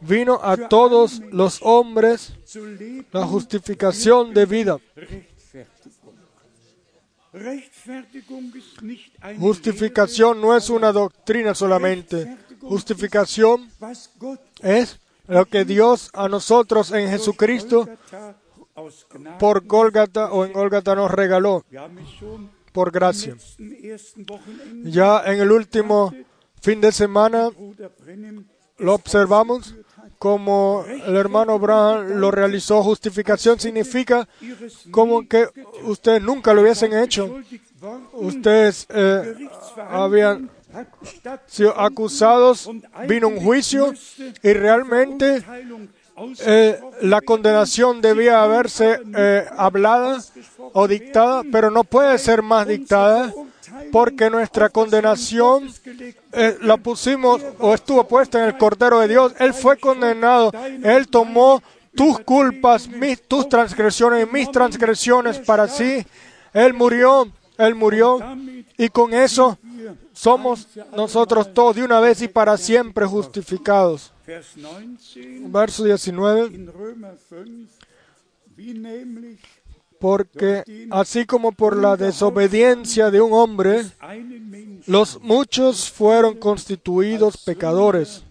vino a todos los hombres la justificación de vida. Justificación no es una doctrina solamente. Justificación es lo que Dios a nosotros en Jesucristo por Golgata o en Golgata nos regaló por gracia. Ya en el último fin de semana lo observamos como el hermano Brown lo realizó, justificación significa como que ustedes nunca lo hubiesen hecho. Ustedes eh, habían sido acusados, vino un juicio y realmente eh, la condenación debía haberse eh, hablada o dictada, pero no puede ser más dictada porque nuestra condenación eh, la pusimos o estuvo puesta en el Cordero de Dios. Él fue condenado, Él tomó tus culpas, mis, tus transgresiones y mis transgresiones para sí. Él murió, Él murió y con eso somos nosotros todos de una vez y para siempre justificados. Verso 19 porque así como por la desobediencia de un hombre, los muchos fueron constituidos pecadores.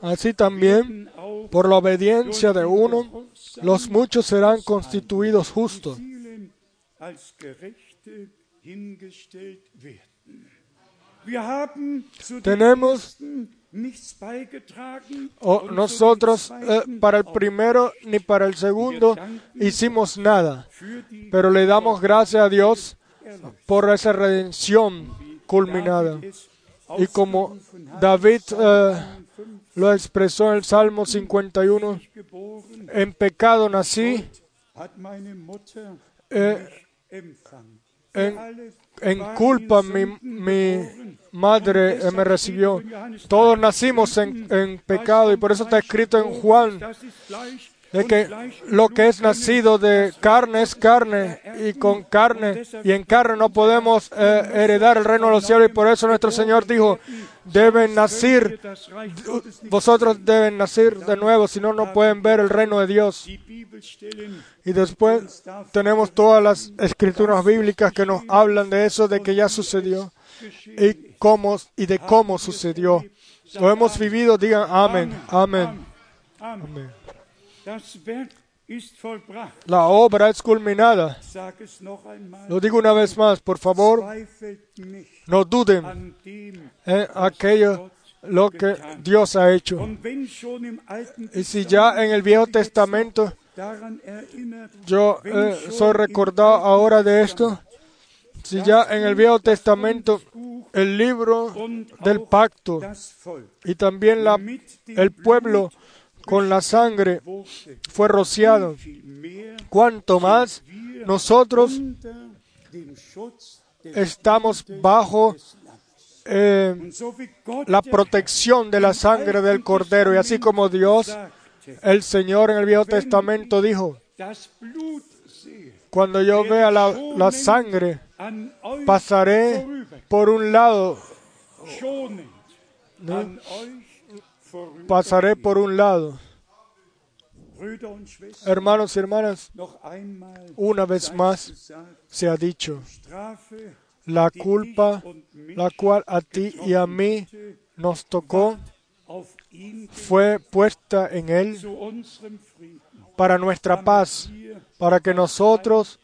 Así también, por la obediencia de uno, los muchos serán constituidos justos. Tenemos o nosotros eh, para el primero ni para el segundo hicimos nada, pero le damos gracias a Dios por esa redención culminada. Y como David eh, lo expresó en el Salmo 51, en pecado nací, eh, en, culpa mi madre me recibió. Todos nacimos en, pecado y por eso está escrito en Juan de que lo que es nacido de carne es carne y con carne y en carne no podemos eh, heredar el reino de los cielos y por eso nuestro Señor dijo, deben nacer, vosotros deben nacer de nuevo, si no, no pueden ver el reino de Dios. Y después tenemos todas las escrituras bíblicas que nos hablan de eso, de que ya sucedió y cómo y de cómo sucedió. Lo hemos vivido, digan amén, amén. amén. La obra es culminada. Lo digo una vez más, por favor, no duden en aquello lo que Dios ha hecho. Y si ya en el Viejo Testamento yo eh, soy recordado ahora de esto, si ya en el Viejo Testamento el libro del pacto y también la, el pueblo con la sangre fue rociado, cuanto más nosotros estamos bajo eh, la protección de la sangre del Cordero. Y así como Dios, el Señor en el Viejo Testamento dijo, cuando yo vea la, la sangre, pasaré por un lado, ¿no? Pasaré por un lado. Hermanos y hermanas, una vez más se ha dicho, la culpa, la cual a ti y a mí nos tocó, fue puesta en Él para nuestra paz, para que nosotros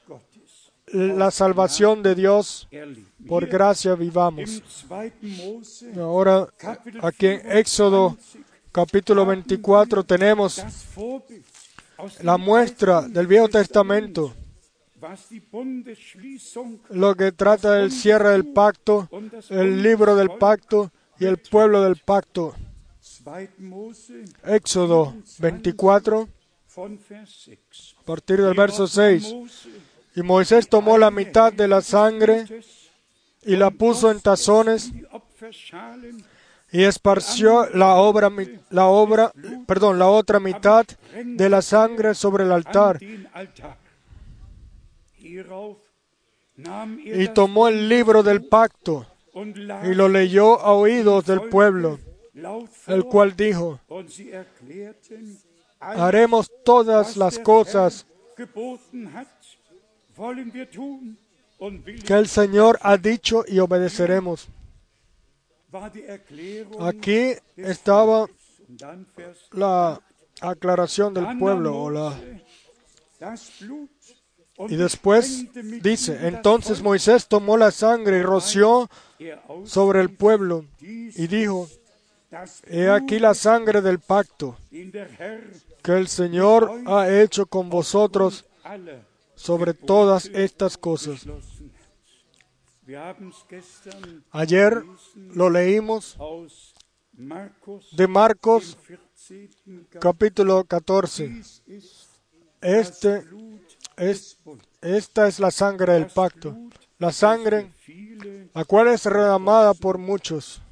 la salvación de Dios por gracia vivamos. Ahora, aquí en Éxodo capítulo 24 tenemos la muestra del Viejo Testamento, lo que trata del cierre del pacto, el libro del pacto y el pueblo del pacto. Éxodo 24, a partir del verso 6. Y Moisés tomó la mitad de la sangre y la puso en tazones y esparció la obra, la obra, perdón, la otra mitad de la sangre sobre el altar. Y tomó el libro del pacto y lo leyó a oídos del pueblo, el cual dijo, haremos todas las cosas que el Señor ha dicho y obedeceremos. Aquí estaba la aclaración del pueblo o la y después dice, entonces Moisés tomó la sangre y roció sobre el pueblo y dijo, he aquí la sangre del pacto que el Señor ha hecho con vosotros sobre todas estas cosas. Ayer lo leímos de Marcos capítulo 14. Este, es, esta es la sangre del pacto, la sangre la cual es derramada por muchos.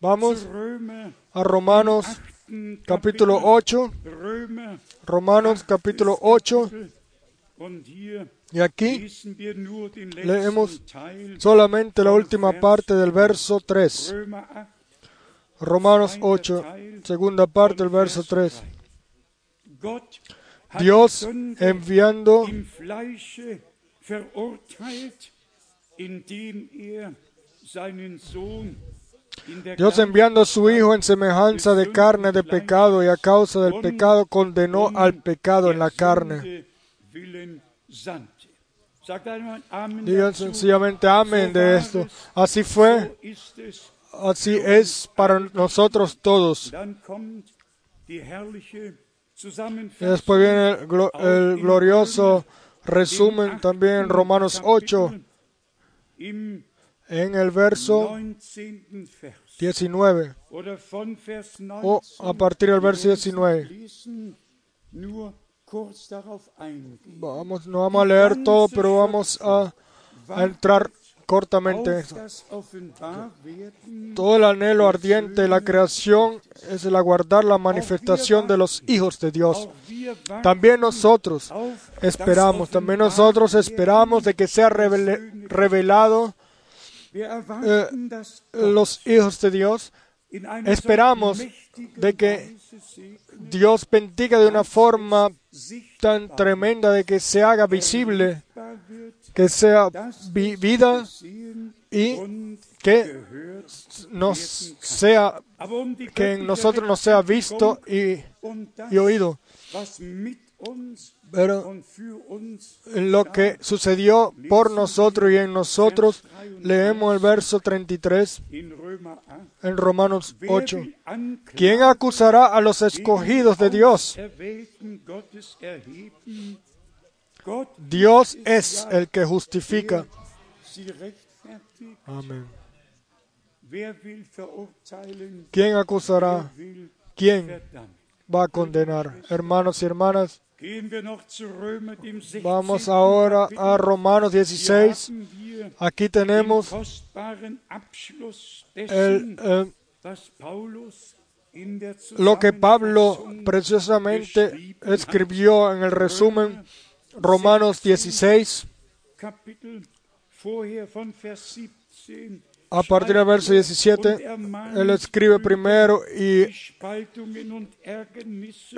Vamos a Romanos capítulo 8. Romanos capítulo 8. Y aquí leemos solamente la última parte del verso 3. Romanos 8, segunda parte del verso 3. Dios enviando Dios enviando a su Hijo en semejanza de carne de pecado y a causa del pecado condenó al pecado en la carne. Digan sencillamente amén de esto. Así fue, así es para nosotros todos. Después viene el, el glorioso resumen también en Romanos 8 en el verso 19 o a partir del verso 19. Vamos, no vamos a leer todo, pero vamos a, a entrar cortamente. Todo el anhelo ardiente de la creación es el aguardar la manifestación de los hijos de Dios. También nosotros esperamos, también nosotros esperamos de que sea revelado eh, los hijos de Dios, esperamos de que Dios bendiga de una forma tan tremenda de que se haga visible, que sea vida y que nos sea que en nosotros nos sea visto y, y oído. Pero en lo que sucedió por nosotros y en nosotros, leemos el verso 33 en Romanos 8. ¿Quién acusará a los escogidos de Dios? Dios es el que justifica. Amén. ¿Quién acusará? ¿Quién va a condenar? Hermanos y hermanas, Gehen wir noch zu Römer, dem 16. Vamos ahora a Romanos Hier 16. haben wir Aquí tenemos el, eh, lo que Pablo preciosamente escribió en el resumen Romanos 16 Kapitel vorher von Vers 17 a partir del verso 17. Él escribe primero y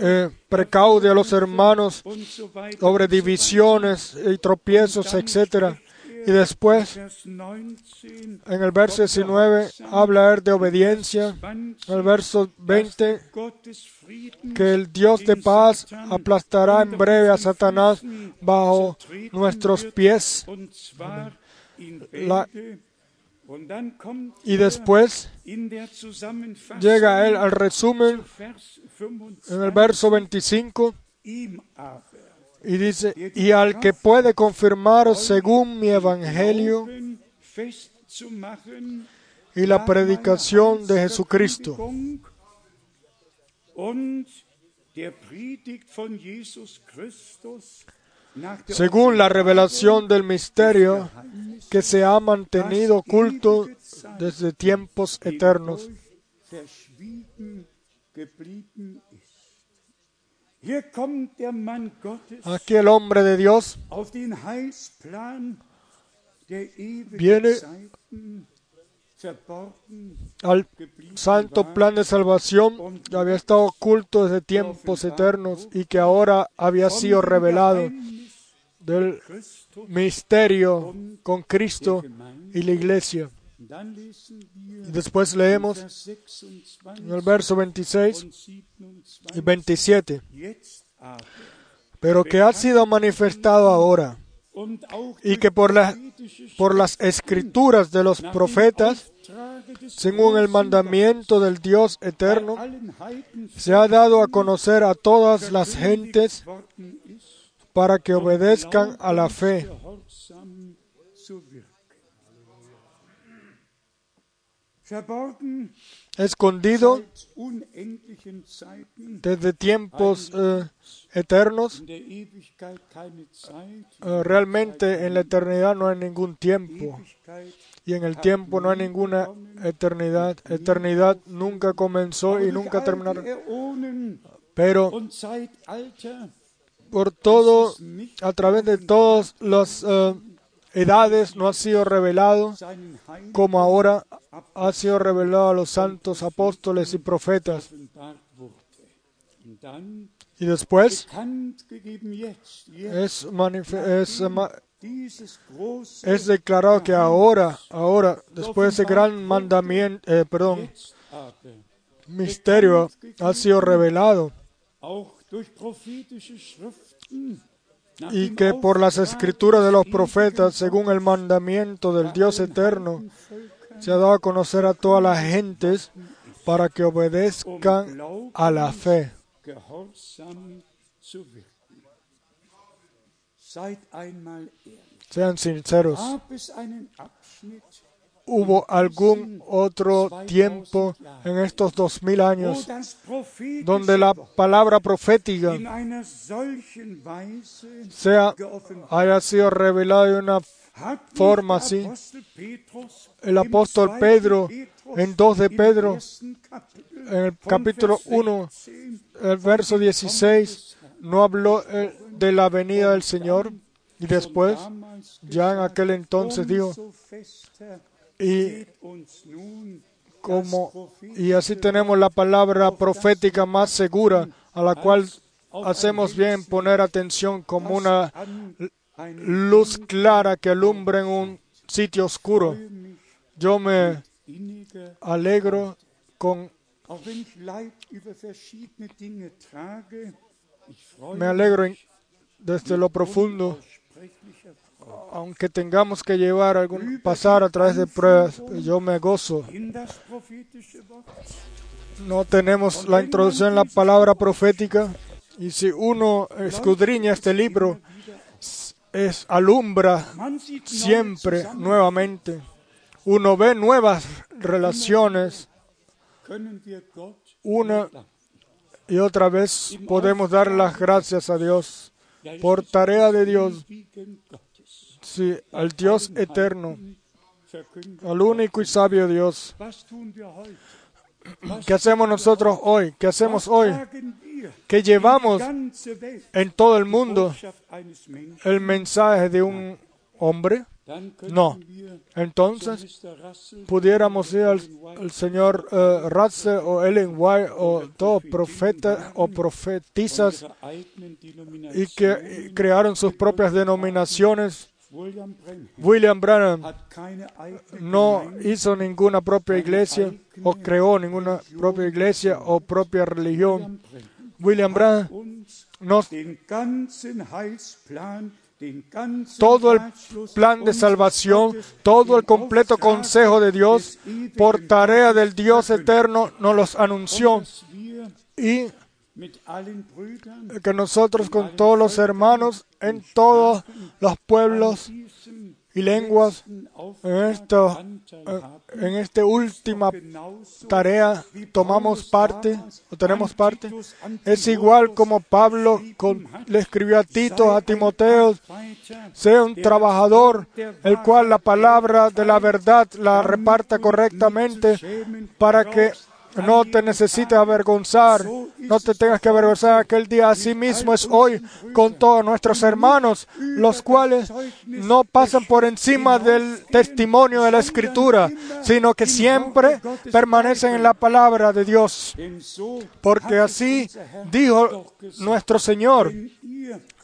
eh, precaude a los hermanos sobre divisiones y tropiezos, etc. Y después, Vers 19 en el verso 19, habla de obediencia. 20 En el verso 20, Gottes Frieden que el Dios de paz aplastará en breve a Satanás bajo nuestros pies. La- Y después llega él al resumen en el 25 verso 25 ihm aber. y dice, y al que puede confirmar según mi evangelio y la predicación de Jesucristo, Según la revelación del misterio que se ha mantenido oculto desde tiempos eternos. Aquí el hombre de Dios Viene- al santo plan de salvación que había estado oculto desde tiempos eternos y que ahora había sido revelado del misterio con Cristo y la iglesia. Después leemos Vers 26 en el verso 26 und y 27. 27, Jetzt aber pero que ha sido manifestado ahora y que por, por las escrituras de los profetas, según el mandamiento del Dios eterno, se ha dado a conocer a todas las gentes para que obedezcan a la fe. escondido desde tiempos eh, eternos. Eh, realmente en la eternidad no hay ningún tiempo y en el tiempo no hay ninguna eternidad. Eternidad nunca comenzó y nunca terminará. Pero por todo, a través de todas las eh, edades no ha sido revelado como ahora ha sido revelado a los santos apóstoles y profetas. Y después es, declarado que ahora, ahora, después de ese gran mandamiento, eh, perdón, misterio ha sido revelado y que por las escrituras de los profetas, según el mandamiento del Dios eterno, se ha dado a conocer a todas las gentes para que obedezcan a la fe. Sean sinceros. ¿Hubo algún otro tiempo en estos dos mil años donde la palabra profética sea, haya sido revelada de una forma así? El apóstol Pedro, en 2 de Pedro, en el capítulo Vers 1, 16 el verso 16, no habló eh, de la venida del Señor y después, ya en aquel entonces dijo, y como y así tenemos la palabra profética más segura a la cual hacemos bien en poner atención como una luz clara que alumbra en un sitio oscuro. Yo me alegro con me alegro desde lo profundo aunque tengamos que llevar algún pasar a través de pruebas, yo me gozo. No tenemos la introducción en la palabra profética y si uno escudriña este libro es alumbra siempre nuevamente. Uno ve nuevas relaciones, una. Y otra vez podemos dar las gracias a Dios por tarea de Dios, sí, al Dios eterno, al único y sabio Dios. ¿Qué hacemos nosotros hoy? ¿Qué hacemos hoy? Que llevamos en todo el mundo el mensaje de un hombre. No. Entonces, pudiéramos ir al, señor uh, Ratze o Ellen White o todos profetas o profetizas y que crearon sus propias denominaciones. William Branham no hizo ninguna propia iglesia o creó ninguna propia iglesia o propia religión. William Branham nos todo el plan de salvación, todo el completo consejo de Dios, por tarea del Dios eterno, nos los anunció. Y que nosotros con todos los hermanos en todos los pueblos y lenguas en esta en esta última tarea tomamos parte o tenemos parte es igual como Pablo le escribió a Tito a Timoteo sea un trabajador el cual la palabra de la verdad la reparta correctamente para que no te necesites avergonzar, no te tengas que avergonzar aquel día. Asimismo es hoy con todos nuestros hermanos, los cuales no pasan por encima del testimonio de la Escritura, sino que siempre permanecen en la palabra de Dios. Porque así dijo nuestro Señor,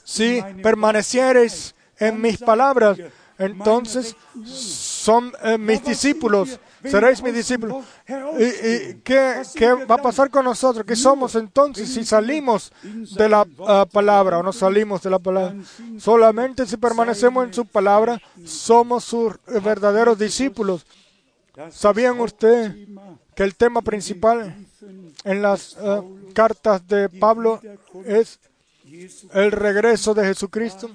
si permaneciereis en mis palabras, entonces son eh, mis discípulos seréis mis discípulos. ¿Y, qué, va a pasar con nosotros? ¿Qué somos entonces si salimos de la ah, palabra o no salimos de la palabra? Solamente si permanecemos en su palabra, somos sus verdaderos discípulos. ¿Sabían ustedes que el tema principal en las ah, cartas de Pablo es el regreso de Jesucristo?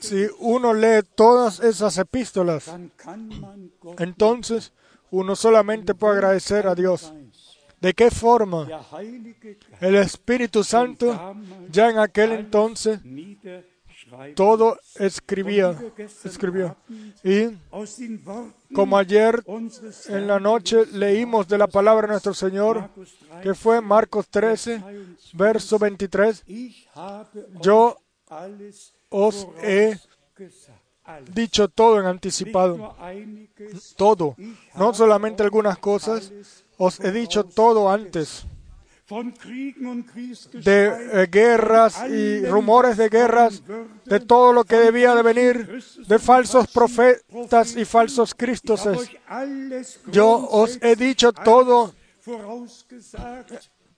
Si uno lee todas esas epístolas, entonces uno solamente puede agradecer a Dios. ¿De qué forma? El Espíritu Santo ya en aquel entonces todo escribía, escribió. Y como ayer en la noche leímos de la palabra de nuestro Señor, que fue Marcos 13, verso 23, yo os he dicho todo en anticipado, todo, no solamente algunas cosas, os he dicho todo antes de eh, guerras y rumores de guerras, de todo lo que debía de venir, de falsos profetas y falsos cristos. Yo os he dicho todo,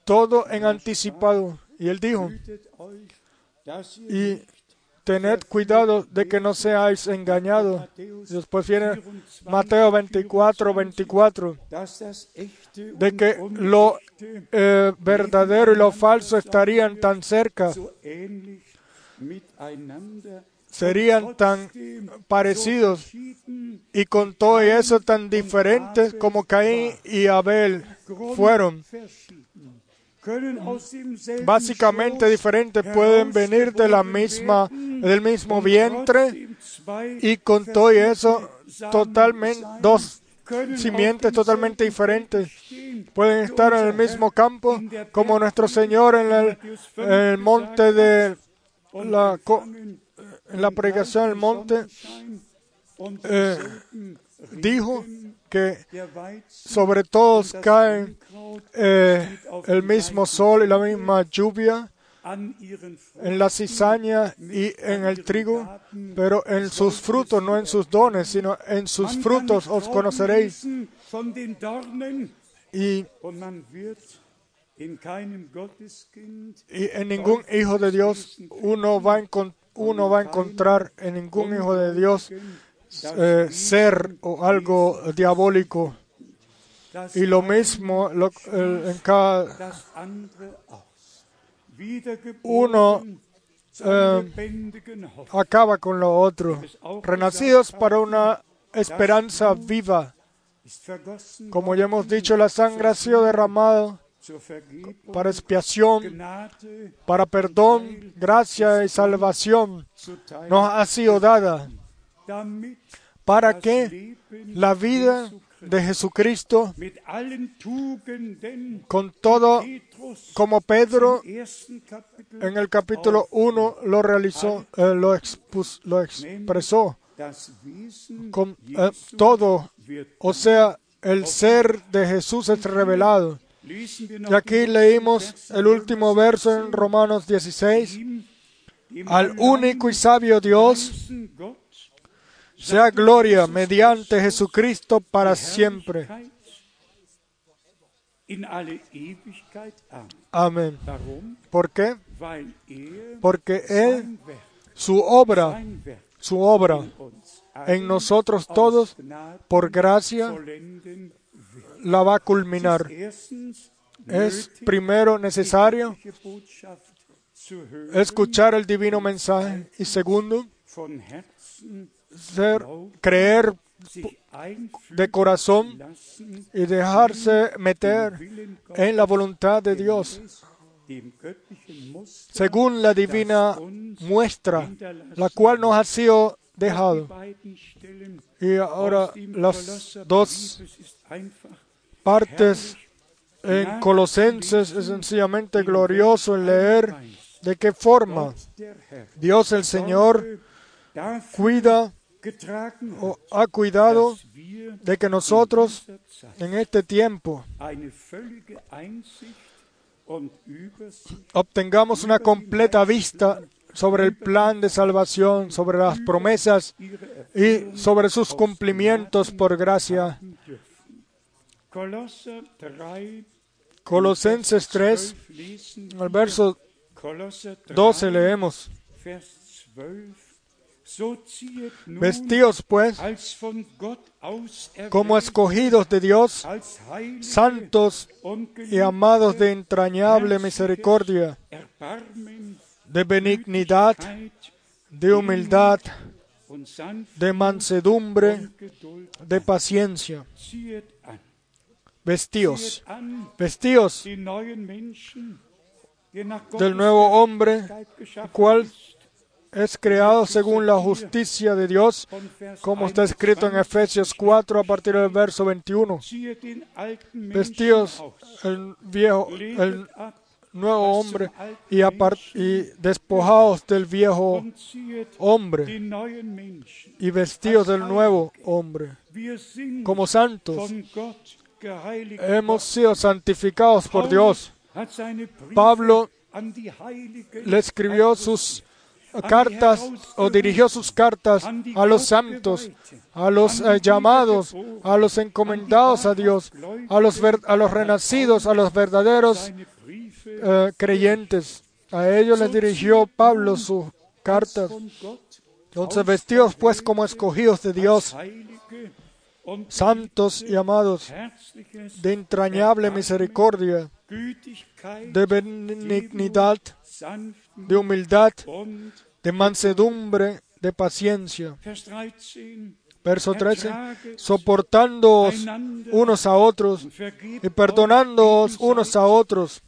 todo en anticipado. Y él dijo, y tened cuidado de que no seáis engañados. Después viene Mateo 24, 24, de que lo eh, verdadero y lo falso estarían tan cerca, serían tan parecidos y con todo eso tan diferentes como Caín y Abel fueron básicamente diferentes, pueden venir de la misma, del mismo vientre y con todo eso totalmente dos simientes totalmente diferentes. Pueden estar en el mismo campo como nuestro Señor en el, monte de la, en la predicación del monte eh, dijo que sobre todos caen eh, el mismo sol y la misma lluvia en la cizaña y en el trigo, pero en sus frutos, no en sus dones, sino en sus frutos os conoceréis. Y, y en ningún hijo de Dios uno va a, uno va a encontrar en ningún hijo de Dios eh, ser o algo diabólico. Y lo mismo en cada uno eh, acaba con lo otro. Renacidos para una esperanza viva. Como ya hemos dicho, la sangre ha sido derramada para expiación, para perdón, gracia y salvación. Nos ha sido dada para que la vida de Jesucristo, con todo, como Pedro en el capítulo 1 lo realizó, eh, lo, expus- lo expresó, con eh, todo, o sea, el ser de Jesús es revelado. Y aquí leímos el último verso en Romanos 16. ihm, dem Al único y sabio Dios sea gloria mediante Jesucristo para siempre. Amén. ¿Por qué? Er Porque Él, su obra, su obra en nosotros todos, por gracia, la va a culminar. Es primero necesario escuchar el divino mensaje y segundo, ser, creer de corazón y dejarse meter en la voluntad de Dios, según la divina muestra, la cual nos ha sido dejado. Y ahora las dos partes en Colosenses es sencillamente glorioso el leer de qué forma Dios el Señor cuida ha cuidado de que nosotros en este tiempo obtengamos una completa vista sobre el plan de salvación, sobre las promesas y sobre sus cumplimientos por gracia. haben dürfen. Kolosser 3, Colosenses 3, 12 lesen el wir. verso Kolosser 3, 12 leemos. Vers 12. So ziehet nun Vestíos pues como escogidos de Dios, santos y amados de entrañable misericordia, de benignidad, de humildad, de mansedumbre, de paciencia. Vestíos, vestíos del nuevo hombre, cual. Es creado según la justicia de Dios, como está escrito en 21, Efesios 4 a partir del verso 21. Ziehet den alten Menschen Vestíos aus, el viejo, el nuevo hombre y, y despojaos del viejo hombre y vestíos del nuevo hombre. Como santos hemos sido santificados por Dios. Pablo Le escribió sus cartas o dirigió sus cartas a los santos, a los eh, llamados, a los encomendados a Dios, a los, a los renacidos, a los verdaderos eh, creyentes. A ellos les dirigió Pablo sus cartas. Entonces vestidos pues como escogidos de Dios, santos y amados, de entrañable misericordia, de benignidad, de humildad, de mansedumbre, de paciencia. Vers 13 Verso 13, Ertrage soportándoos unos a otros y perdonándoos unos a otros,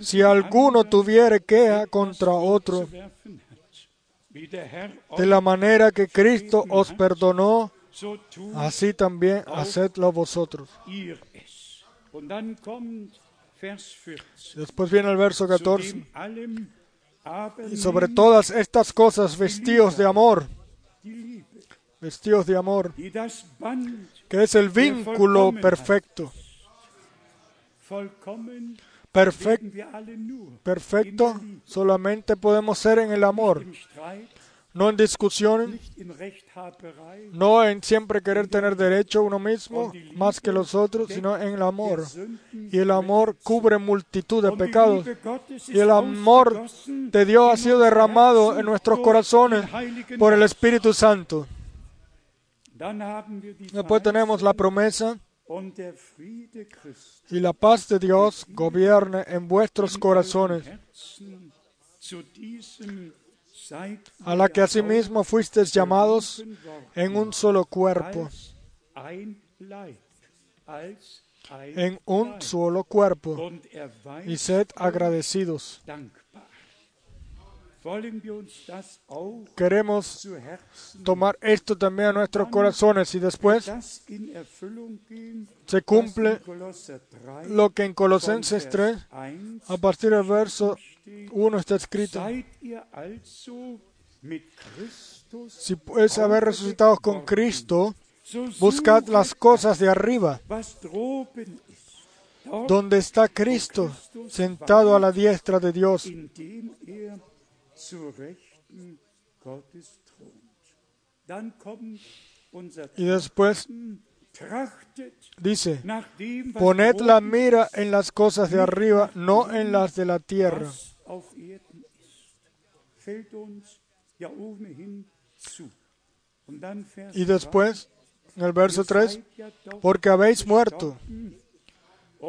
si alguno tuviere queja contra otro, de la manera que Cristo os perdonó, así también hacedlo vosotros. Ihr es. Und dann kommt Vers 14. Después viene el verso Zu 14. dem allem aber Y sobre todas estas cosas vestíos de amor, vestíos de amor, que es el vínculo perfecto. vollkommen Perfect- werden wir alle nur perfecto solamente podemos ser en el amor, no en discusiones, no en siempre querer tener derecho uno mismo más que los otros, sino en el amor. Y el amor cubre multitud de pecados. Y el amor de Dios ha sido derramado en nuestros corazones por el. Espíritu Santo. Después tenemos la promesa y la paz de Dios gobierne en vuestros corazones, A la que asimismo fuisteis llamados en un solo cuerpo, en un solo cuerpo y sed agradecidos. Queremos tomar esto también a nuestros corazones y después se cumple in Kolosser 3 lo que en Colosenses Vers 3, 1 a partir del verso. 1 está escrito, si pues haber resucitado con Cristo, buscad las cosas de arriba, donde está Cristo, sentado a la diestra de Dios. er Y después dice, poned la mira en las cosas de arriba, no en las de la tierra. Y después, en el verso 3, seid ja doch porque habéis muerto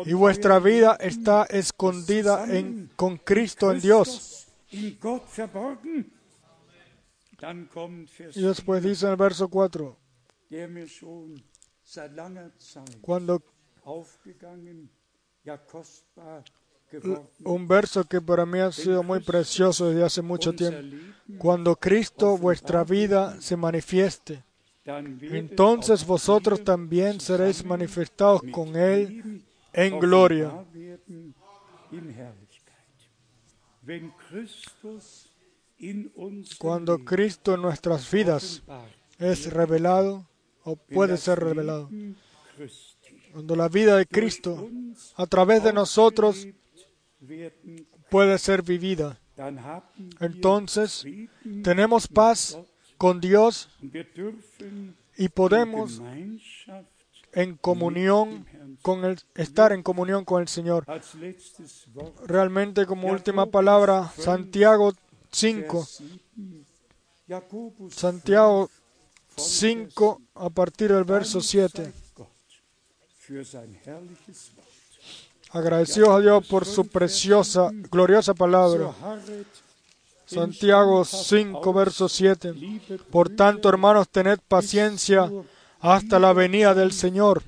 y vuestra vida está escondida en, con Cristo en Dios. Y después dice en el verso 4, der mir schon seit langer Zeit cuando un verso que para mí ha sido muy precioso desde hace mucho tiempo. Cuando Cristo vuestra vida se manifieste, entonces vosotros también seréis manifestados con Él en gloria. Cuando Cristo en nuestras vidas es revelado o puede ser revelado. Cuando la vida de Cristo a través de nosotros puede ser vivida. Entonces tenemos paz con Dios y podemos en comunión con el, estar en comunión con el Señor. Realmente como última palabra, Santiago 5, Santiago 5 a partir del verso 7. Agradecidos a Dios por su preciosa, gloriosa palabra. Santiago 5, verso 7. Por tanto, hermanos, tened paciencia hasta la venida del Señor.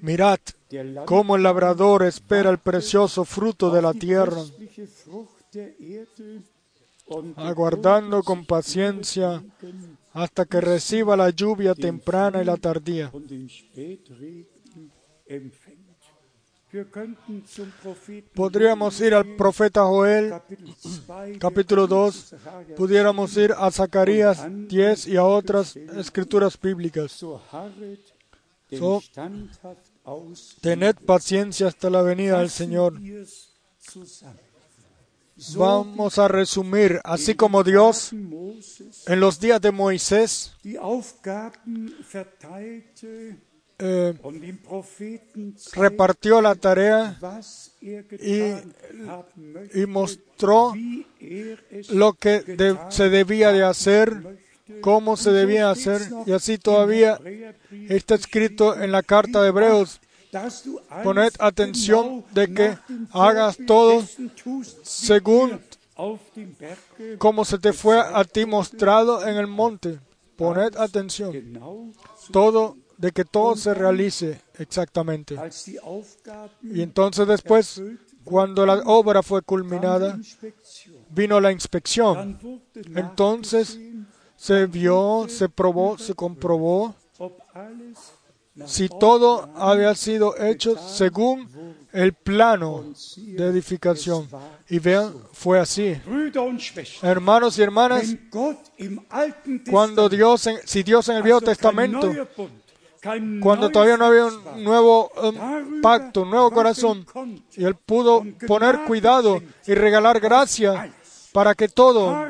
Mirad cómo el labrador espera el precioso fruto de la tierra, aguardando con paciencia hasta que reciba la lluvia temprana y la tardía. Podríamos ir al profeta Joel, capítulo 2, pudiéramos ir a Zacarías 10 y a otras escrituras bíblicas. So, tened paciencia hasta la venida del Señor. Vamos a resumir, así como Dios en los días de Moisés eh, repartió la tarea y, y mostró lo que de- se debía de hacer, cómo se debía hacer, y así todavía está escrito en la carta de Hebreos. Poned atención de que hagas todo según como se te fue a ti mostrado en el monte. Poned atención. Todo, de que todo se realice exactamente. Y entonces después, cuando la obra fue culminada, vino la inspección. Entonces se vio, se probó, se comprobó si todo había sido hecho según el plano de edificación. Y vean, fue así. Hermanos y hermanas, cuando Dios, en- si Dios en el Viejo Testamento, cuando todavía no había un nuevo um, pacto, un nuevo corazón, y Él pudo poner cuidado y regalar gracia para que todo,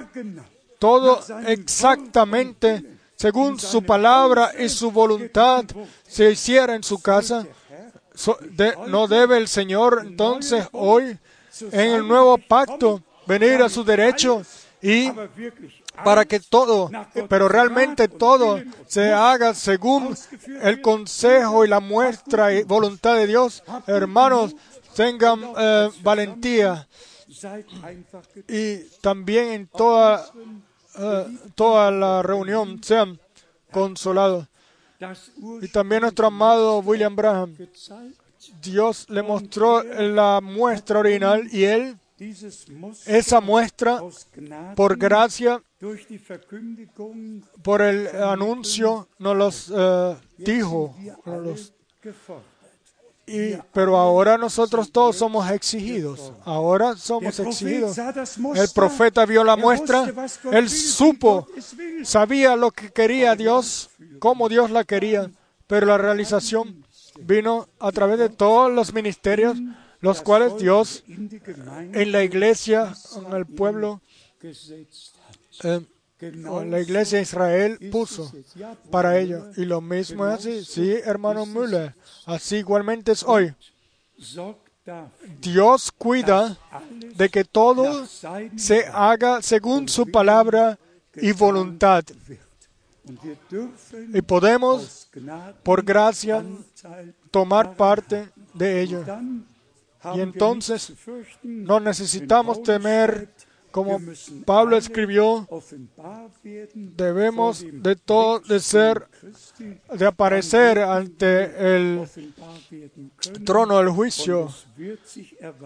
todo exactamente según su palabra y su voluntad se hiciera en su casa, so- de- no debe el Señor entonces hoy en el nuevo pacto venir a su derecho y para que todo, pero realmente todo se haga según el consejo y la muestra y voluntad de Dios. Hermanos, tengan eh, valentía y también en toda, eh, toda la reunión sean consolados. y también nuestro amado William gezeigt. Dios le mostró la muestra original y él, esa muestra, por gracia, por el anuncio, nos los eh, dijo. nos los- y, pero ahora nosotros todos somos exigidos. Ahora somos exigidos. El profeta vio la muestra, él supo, sabía lo que quería Dios, cómo Dios la quería, pero la realización vino a través de todos los ministerios, los cuales Dios en la iglesia, en el pueblo. Eh, la iglesia de Israel puso para ello. Y lo mismo es así, sí, hermano Müller, así igualmente es hoy. Dios cuida de que todo se haga según su palabra y voluntad. Y podemos, por gracia, tomar parte de ello. Y entonces no necesitamos temer, como Pablo escribió, debemos de todo de ser, de aparecer ante el trono del juicio,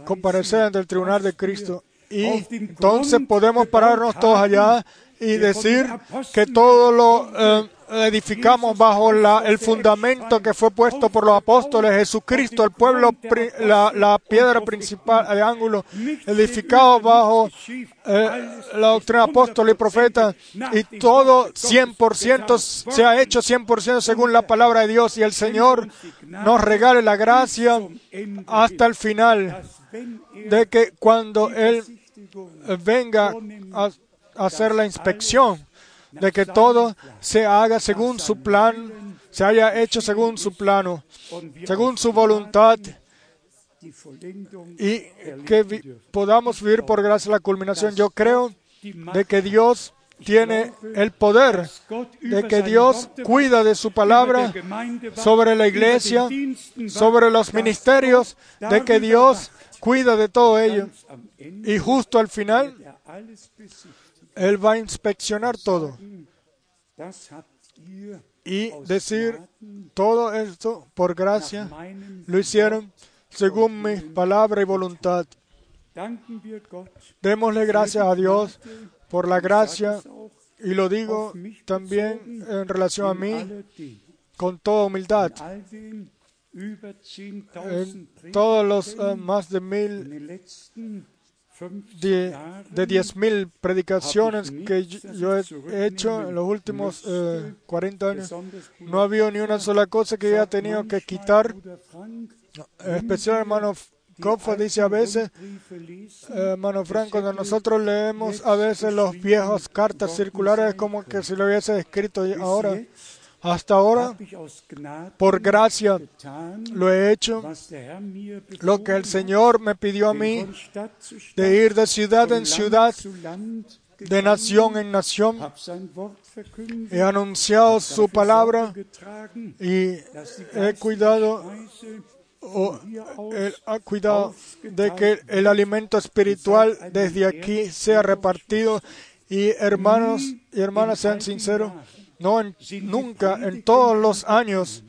comparecer ante el tribunal de Cristo. Y entonces podemos pararnos todos allá y decir que todo lo eh, edificamos bajo la- el fundamento que fue puesto por los apóstoles, Jesucristo, el pueblo, la, la piedra principal de ángulo, edificado bajo eh, la doctrina apóstol y profeta, y todo 100% se ha hecho 100% según la palabra de Dios, y el Señor nos regale la gracia hasta el final de que cuando Él venga a hacer la inspección, de que todo se haga según su plan, se haya hecho según su plano, según su voluntad, y que vi- podamos vivir por gracia la culminación. Yo creo de que Dios tiene el poder, de que Dios cuida de su palabra sobre la iglesia, sobre los ministerios, de que Dios cuida de todo ello. Y justo al final. Él va a inspeccionar todo. y decir, todo esto por gracia lo hicieron según mi palabra y voluntad. Démosle gracias a Dios por la gracia y lo digo también en relación a mí con toda humildad. all den über 10.000 En todos los eh, más de mil, den letzten 50 de, de diez mil predicaciones que yo he hecho en los últimos eh, 40 años, no ha habido ni una sola cosa que yo haya tenido que quitar. En especial, hermano Kopfer dice a veces, eh, hermano Frank, cuando nosotros leemos a veces los viejos cartas circulares, como que si lo hubiese escrito ahora. Hasta ahora, por gracia, lo he hecho, lo que el Señor me pidió a mí, de ir de ciudad en ciudad, de nación en nación. He anunciado su palabra y he cuidado o ha cuidado de que el alimento espiritual desde aquí sea repartido y hermanos y hermanas sean sinceros, no en- nunca en todos los años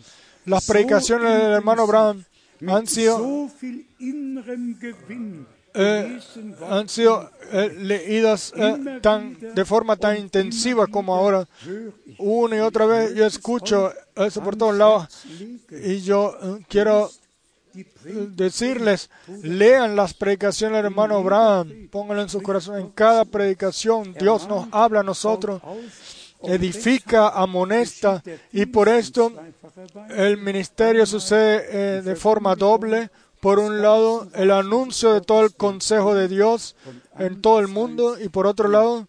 las predicaciones del hermano Abraham han sido eh, han sido eh, leídas eh, tan de forma tan intensiva como ahora. una y otra vez yo escucho eso por todos lados y yo quiero decirles, lean las predicaciones del hermano Abraham, pónganlo en su corazón. En cada predicación Dios nos habla a nosotros, edifica, amonesta, y por esto el ministerio sucede eh, de forma doble. Por un lado, el anuncio de todo el consejo de Dios en todo el mundo, y por otro lado,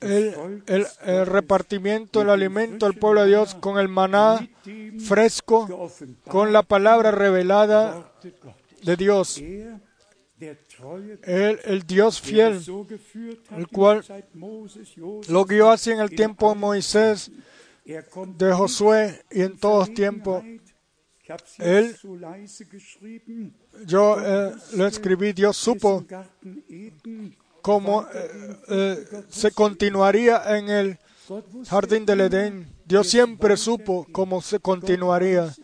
el, el- repartimiento del alimento al pueblo de Dios con el maná fresco, con la palabra revelada de Dios. Er, Él, el Dios fiel, el cual lo guió así en el tiempo de Moisés, er de Josué y en todos tiempos. Él- Yo eh, lo escribí, Dios supo cómo eh, eh, se continuaría en el jardín del Edén. Dios siempre supo cómo se continuaría.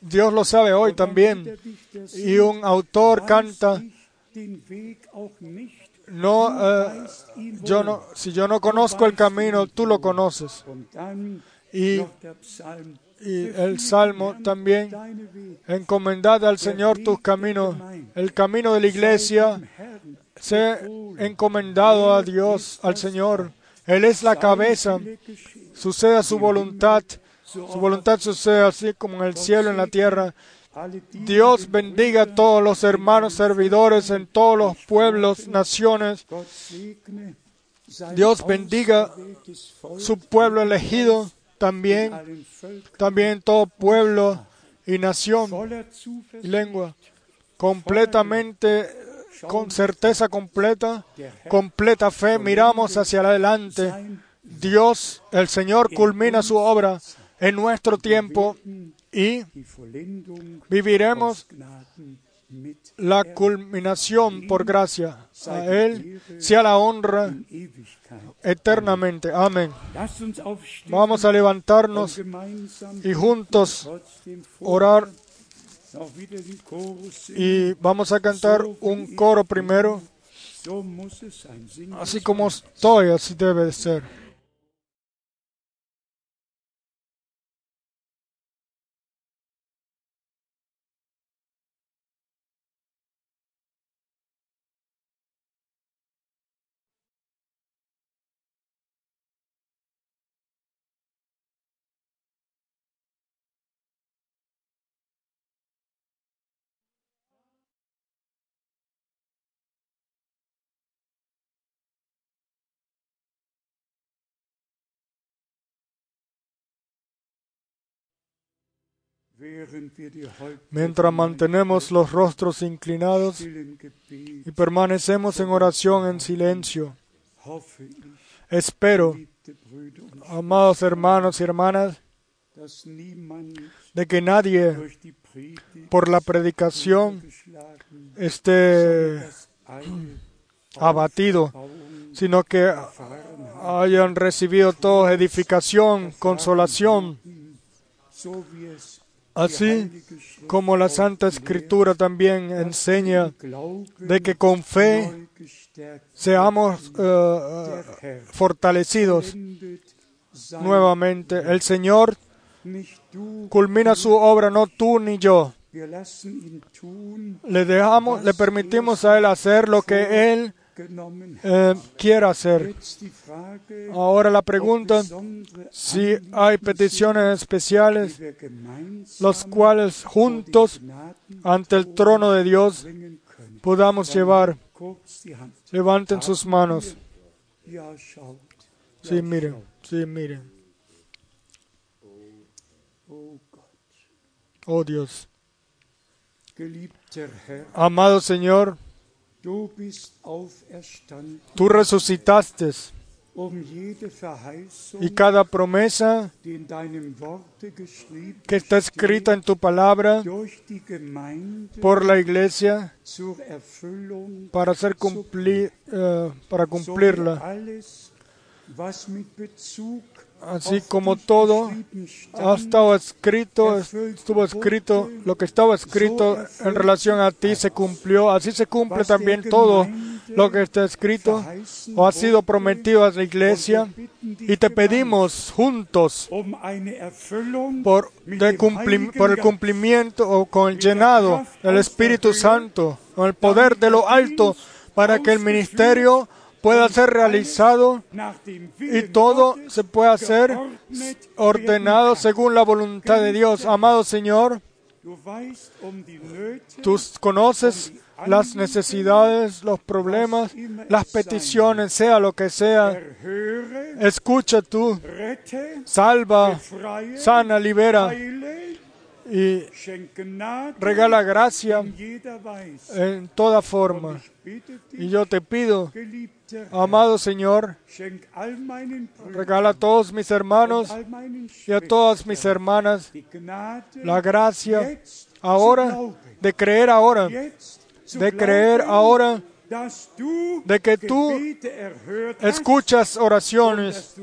Dios lo sabe hoy también. Y un autor canta, no, eh, yo no, si yo no conozco el camino, tú lo conoces. Y, y el Salmo también, encomendad al Señor tus caminos, el camino de la iglesia, sé encomendado a Dios, al Señor. Él es la cabeza, suceda su voluntad, su voluntad sucede así como en el cielo, en la tierra. Dios bendiga a todos los hermanos servidores en todos los pueblos, naciones. Dios bendiga su pueblo elegido también, también todo pueblo y nación y lengua, completamente, con certeza completa, completa fe, miramos hacia adelante. Dios, el Señor, culmina su obra en nuestro tiempo y viviremos la culminación por gracia. A Él sea la honra eternamente. Amén. Vamos a levantarnos y juntos orar y vamos a cantar un coro primero. Así como estoy, así debe de ser. Mientras mantenemos los rostros inclinados y permanecemos en oración en silencio, espero, amados hermanos y hermanas, de que nadie por la predicación esté abatido, sino que hayan recibido toda edificación, consolación, Así como la Santa Escritura también enseña de que con fe seamos uh, fortalecidos nuevamente. El Señor culmina su obra, no tú ni yo. Le dejamos, le permitimos a Él hacer lo que Él eh, quiera hacer. Ahora la pregunta, si hay peticiones especiales, los cuales juntos ante el trono de Dios podamos llevar. Levanten sus manos. Sí, miren, sí, miren. Oh Dios. Amado Señor, Tú resucitaste. y cada promesa que está escrita en tu palabra por la iglesia para, hacer cumplir, uh, para cumplirla así como todo ha estado escrito, estuvo escrito, lo que estaba escrito en relación a ti se cumplió, así se cumple también todo lo que está escrito o ha sido prometido a la iglesia. Y te pedimos juntos por, por el cumplimiento o con el llenado del Espíritu Santo, con el poder de lo alto para que el ministerio pueda ser realizado y todo se pueda hacer ordenado según la voluntad de Dios. Amado Señor, tú conoces las necesidades, los problemas, las peticiones, sea lo que sea. Escucha tú, salva, sana, libera y regala gracia en toda forma. Y yo te pido, amado Señor, regala a todos mis hermanos y a todas mis hermanas la gracia ahora, de creer ahora, de creer ahora de que tú escuchas oraciones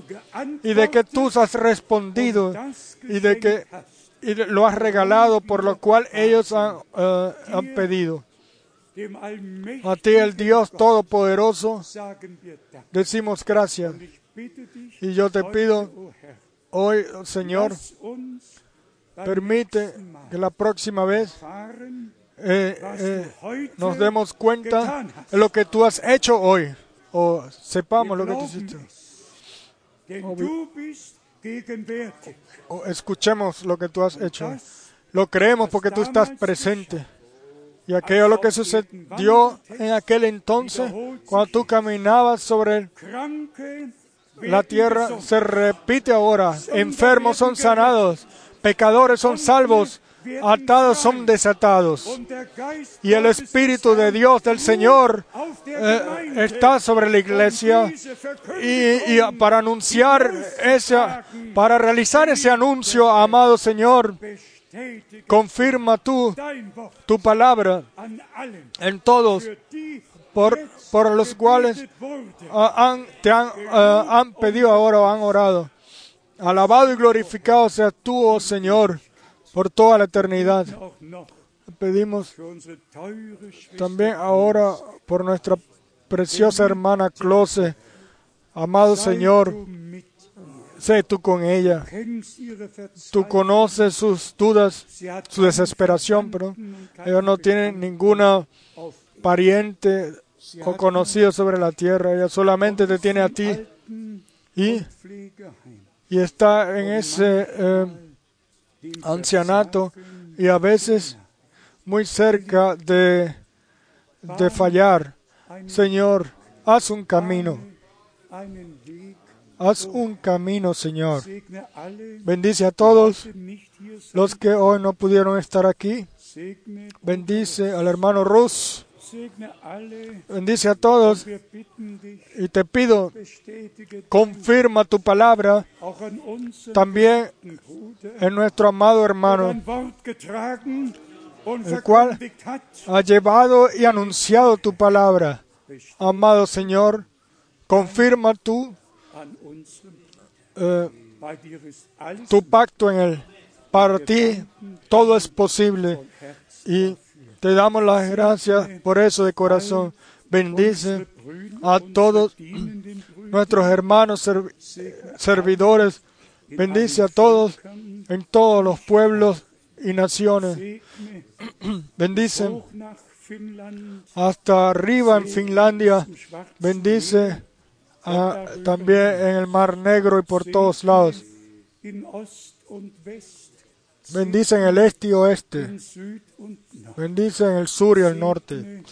y de que tú has respondido y de que. Y lo has regalado por lo cual ellos han, eh, han pedido. A ti, el Dios Todopoderoso, decimos gracias. Y yo te pido, Hoy, Señor, permite que la próxima vez eh, eh, nos demos cuenta de lo que tú has hecho hoy, o sepamos lo que tú hiciste, escuchemos lo que tú has hecho. Lo creemos porque tú estás presente. Y aquello lo que sucedió en aquel entonces, cuando tú caminabas sobre La tierra se repite ahora. Enfermos son sanados. Pecadores son salvos. Atados son desatados. Y el Espíritu de Dios del Señor eh, está sobre la iglesia. Y, para anunciar ese, para realizar ese anuncio, amado Señor, confirma tú tu palabra en todos por, por los cuales ah, han, te han, ah, han pedido ahora o han orado. Alabado y glorificado seas tú, oh Señor, por toda la eternidad. Pedimos también ahora por nuestra preciosa hermana Close. Amado Señor, sé tú con ella. Tú conoces sus dudas, su desesperación, pero ellos no tienen ninguna pariente o conocido sobre la tierra. Ella solamente te tiene a ti y, y está en ese eh, ancianato y a veces muy cerca de, de fallar. Señor, haz un camino, haz un camino, Señor. Bendice a todos los que hoy no pudieron estar aquí. Bendice al hermano Rus. Bendice a todos y te pido, confirma tu palabra también en nuestro amado hermano, El cual- ha llevado y anunciado tu palabra. Amado Señor, confirma unserem eh, tu pacto en él. Para ti todo es posible y te damos las gracias por eso de corazón. Bendice a todos nuestros hermanos serv- servidores. Bendice a todos en todos los pueblos y naciones. Bendice hasta arriba en Finlandia. Bendice también en el Mar Negro y por todos lados. Meer, in Ost und West, Bendice en el este y oeste. in Süd und Nord. Bendice en el sur y el norte.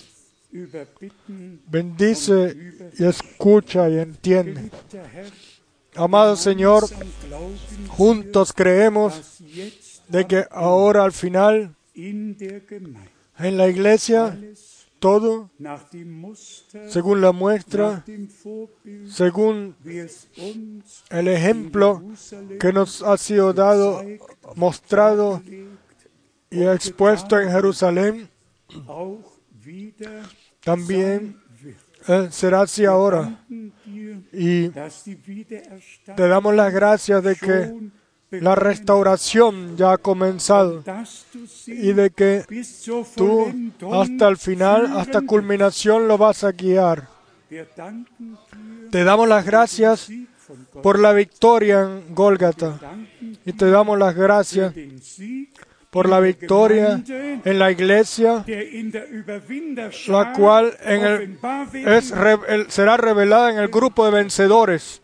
Bendice y escucha y entiende. Amado Señor, juntos creemos de que ahora al final en la iglesia todo según la muestra, según el ejemplo que nos ha sido dado, mostrado y expuesto en Jerusalén, también eh, será así ahora. Y te damos las gracias de que la restauración ya ha comenzado y de que tú hasta el final, hasta culminación lo vas a guiar. Te damos las gracias por la victoria en Gólgata y te damos las gracias por la victoria en la iglesia, la cual en el, es, será revelada en el grupo de vencedores.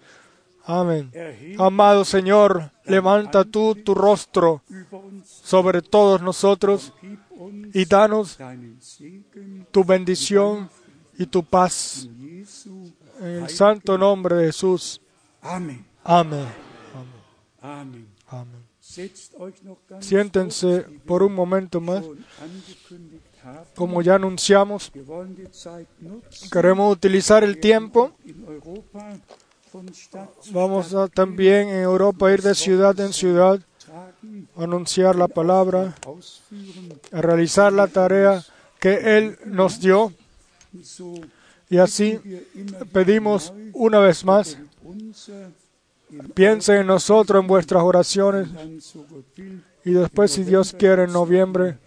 Amén. Amado Señor, levanta tú tu rostro sobre todos nosotros y danos tu bendición y tu paz. En el santo nombre de Jesús. Amen. Amén. Amen. Amén. Siéntense por un momento más. Como ya anunciamos, queremos utilizar el tiempo. Vamos a también en Europa ir de ciudad en ciudad, anunciar la palabra, a realizar la tarea que Él nos dio. Y así pedimos una vez más, piensen en nosotros en vuestras oraciones y después, si Dios quiere, en noviembre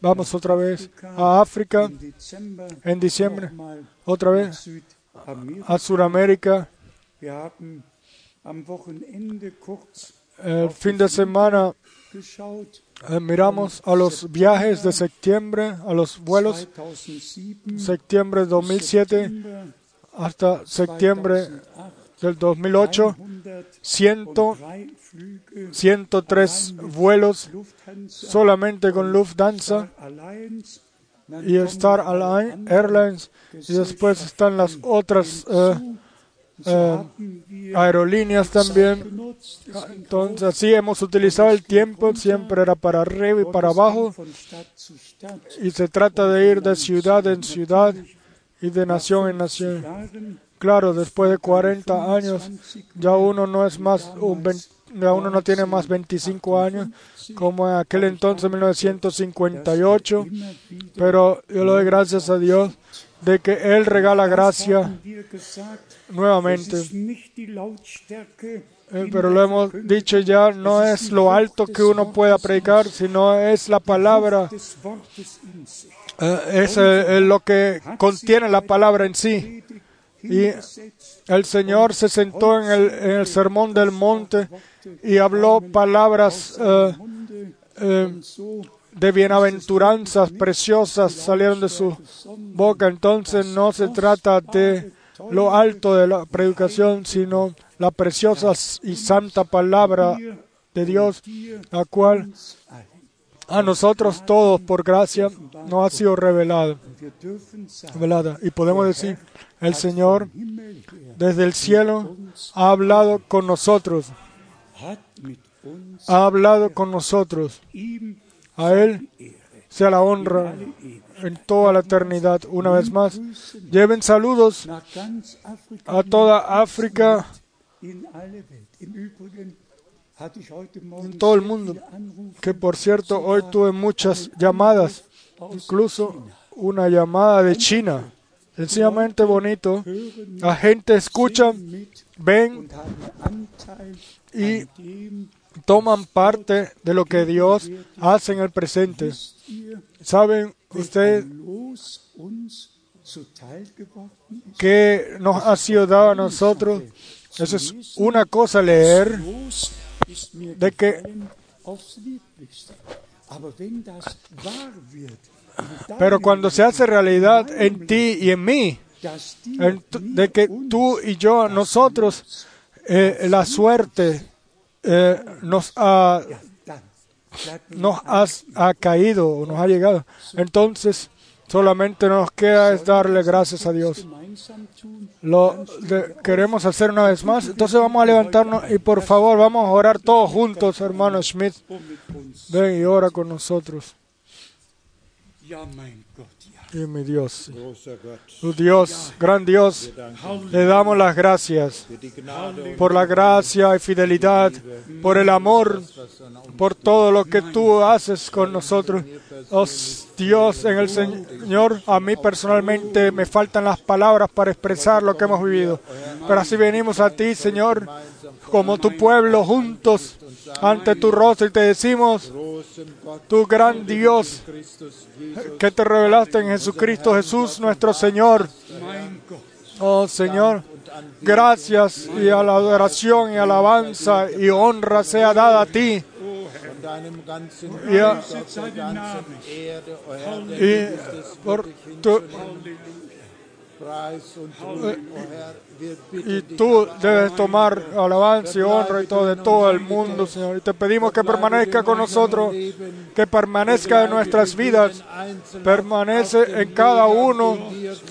vamos otra vez a África, en diciembre, otra vez a Sudamérica. El fin de semana eh, miramos a los viajes de septiembre, a los vuelos, septiembre de 2007 hasta septiembre del 2008, 103 vuelos solamente con Lufthansa y Star Airlines y después están las otras eh, eh, aerolíneas también. Entonces así hemos utilizado el tiempo, siempre era para arriba y para abajo y se trata de ir de ciudad en ciudad y de nación en nación. Claro, después de 40 años ya uno no es más un ya uno no tiene más 25 años como en aquel entonces 1958, pero yo le doy gracias a Dios de que Él regala gracia nuevamente. Eh, pero lo hemos dicho ya, no es lo alto que uno pueda predicar, sino es la palabra, eh, es eh, lo que contiene la palabra en sí. Y el Señor se sentó en el, en el sermón del monte y habló palabras de bienaventuranzas preciosas salieron de su boca. Entonces no se trata de lo alto de la predicación, sino la preciosa y santa palabra de Dios, la cual a nosotros todos por gracia no ha sido revelada. revelada. Y podemos decir, el Señor desde el cielo ha hablado con nosotros. Ha hablado con nosotros. A Él sea la honra en toda la eternidad. Una vez más, lleven saludos a toda África, en todo el mundo. Que por cierto, hoy tuve muchas llamadas, incluso una llamada de China. Sencillamente bonito. La gente escucha, ven y toman parte de lo que Dios hace en el presente. ¿Saben ustedes que nos ha sido dado a nosotros? Eso es una cosa leer de que pero cuando se hace realidad en ti y en mí, de que tú y yo, nosotros, eh, la suerte eh, nos ha nos ha caído o nos ha llegado. Entonces, solamente nos queda es darle gracias a Dios. Lo queremos hacer una vez más. Entonces vamos a levantarnos y por favor vamos a orar todos juntos, hermano Schmidt. Ven y ora con nosotros. Y mi Dios, tu Dios, gran Dios, le damos las gracias por la gracia y fidelidad, por el amor, por todo lo que tú haces con nosotros. Oh Dios, en el Señor, a mí personalmente me faltan las palabras para expresar lo que hemos vivido. Pero así venimos a ti, Señor, como tu pueblo, juntos ante tu rostro y te decimos, tu gran Dios, que te revelaste en Jesucristo Jesús, nuestro Señor. Oh Señor, gracias y a la adoración y alabanza y honra sea dada a ti. Y, por tu, y tú debes tomar alabanza y honra y todo de todo el mundo, Señor. Y te pedimos que permanezca con nosotros, que permanezca en nuestras vidas, permanece en cada uno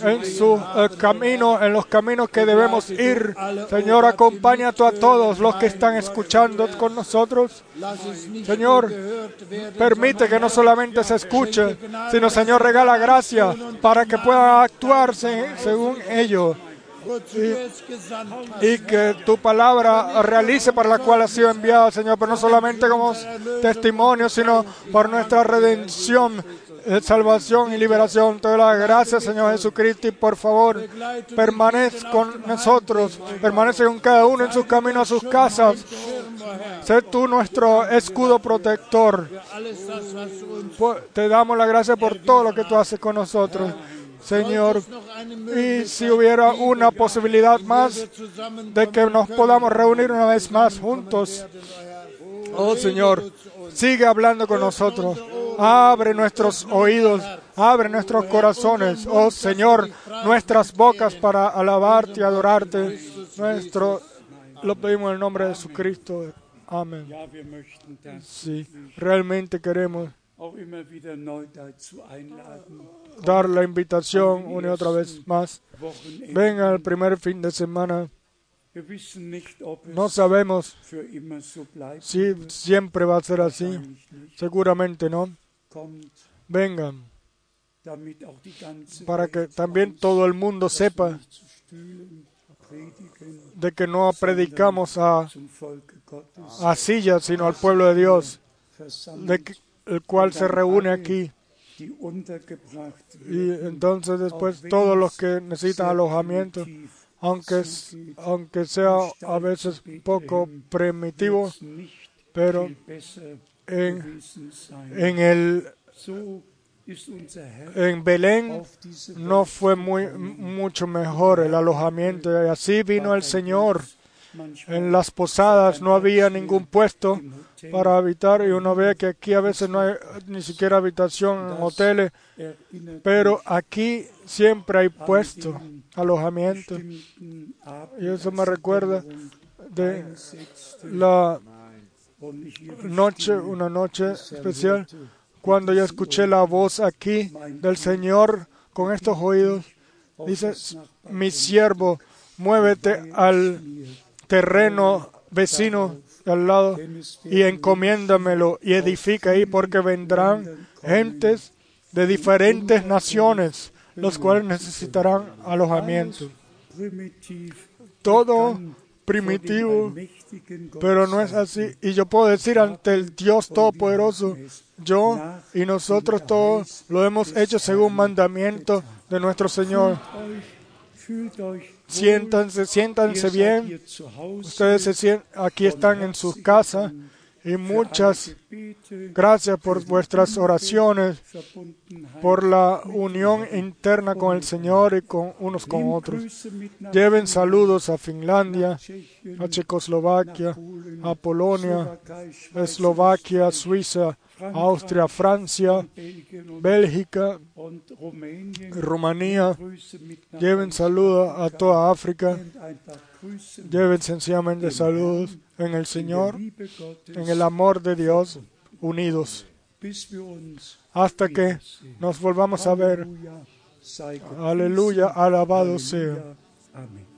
en su eh, camino, en los caminos que debemos ir. Señor, acompaña tú a todos los que están escuchando con nosotros. Señor, permite que no solamente se escuche, sino, Señor, regala gracia para que puedan actuarse según ello y, que tu palabra realice para la cual ha sido enviado, Señor, pero no solamente como testimonio, sino por nuestra redención de salvación y liberación. Te doy las gracias, Señor Jesucristo, y por favor, permanece con nosotros, permanece con cada uno en su camino a sus casas. Sé tú nuestro escudo protector. Te damos la gracia por todo lo que tú haces con nosotros. Señor, y si hubiera una posibilidad más de que nos podamos reunir una vez más juntos, oh Señor, sigue hablando con nosotros. Abre nuestros oídos, abre nuestros corazones, oh Señor, nuestras bocas para alabarte y adorarte. Nuestro, lo pedimos en el nombre de Jesucristo. Amén. Sí, realmente queremos dar la invitación una y otra vez más. Venga el primer fin de semana. No sabemos si siempre va a ser así. Seguramente no. Vengan para que también todo el mundo sepa de que no predicamos a, a sillas, sino al pueblo de Dios, el cual se reúne aquí. Y entonces después todos los que necesitan alojamiento, aunque, aunque sea a veces poco primitivo, pero en, en el en Belén no fue muy, mucho mejor el alojamiento y así vino el Señor. En las posadas no había ningún puesto para habitar y uno ve que aquí a veces no hay ni siquiera habitación en hoteles, pero aquí siempre hay puesto, alojamiento. Y eso me recuerda de la noche, una noche especial, cuando yo escuché la voz aquí del Señor con estos oídos. Dice, mi siervo, muévete al terreno vecino al lado y encomiéndamelo y edifica ahí porque vendrán gentes de diferentes naciones, los cuales necesitarán alojamiento. Todo primitivo, pero no es así. Y yo puedo decir ante el Dios Todopoderoso, yo y nosotros todos lo hemos hecho según mandamiento de nuestro Señor. Siéntanse, siéntanse bien. Ustedes se aquí están en sus casas y muchas gracias por vuestras oraciones, por la unión interna con el Señor y con unos con otros. Lleven saludos a Finlandia, a Checoslovaquia, a Polonia, Eslovaquia, Suiza, Austria, Francia, Bélgica, Rumanía. Lleven saludos a toda África. Lleven sencillamente saludos en el Señor, en el amor de Dios, unidos, hasta que nos volvamos a ver. Aleluya, alabado sea. Amén.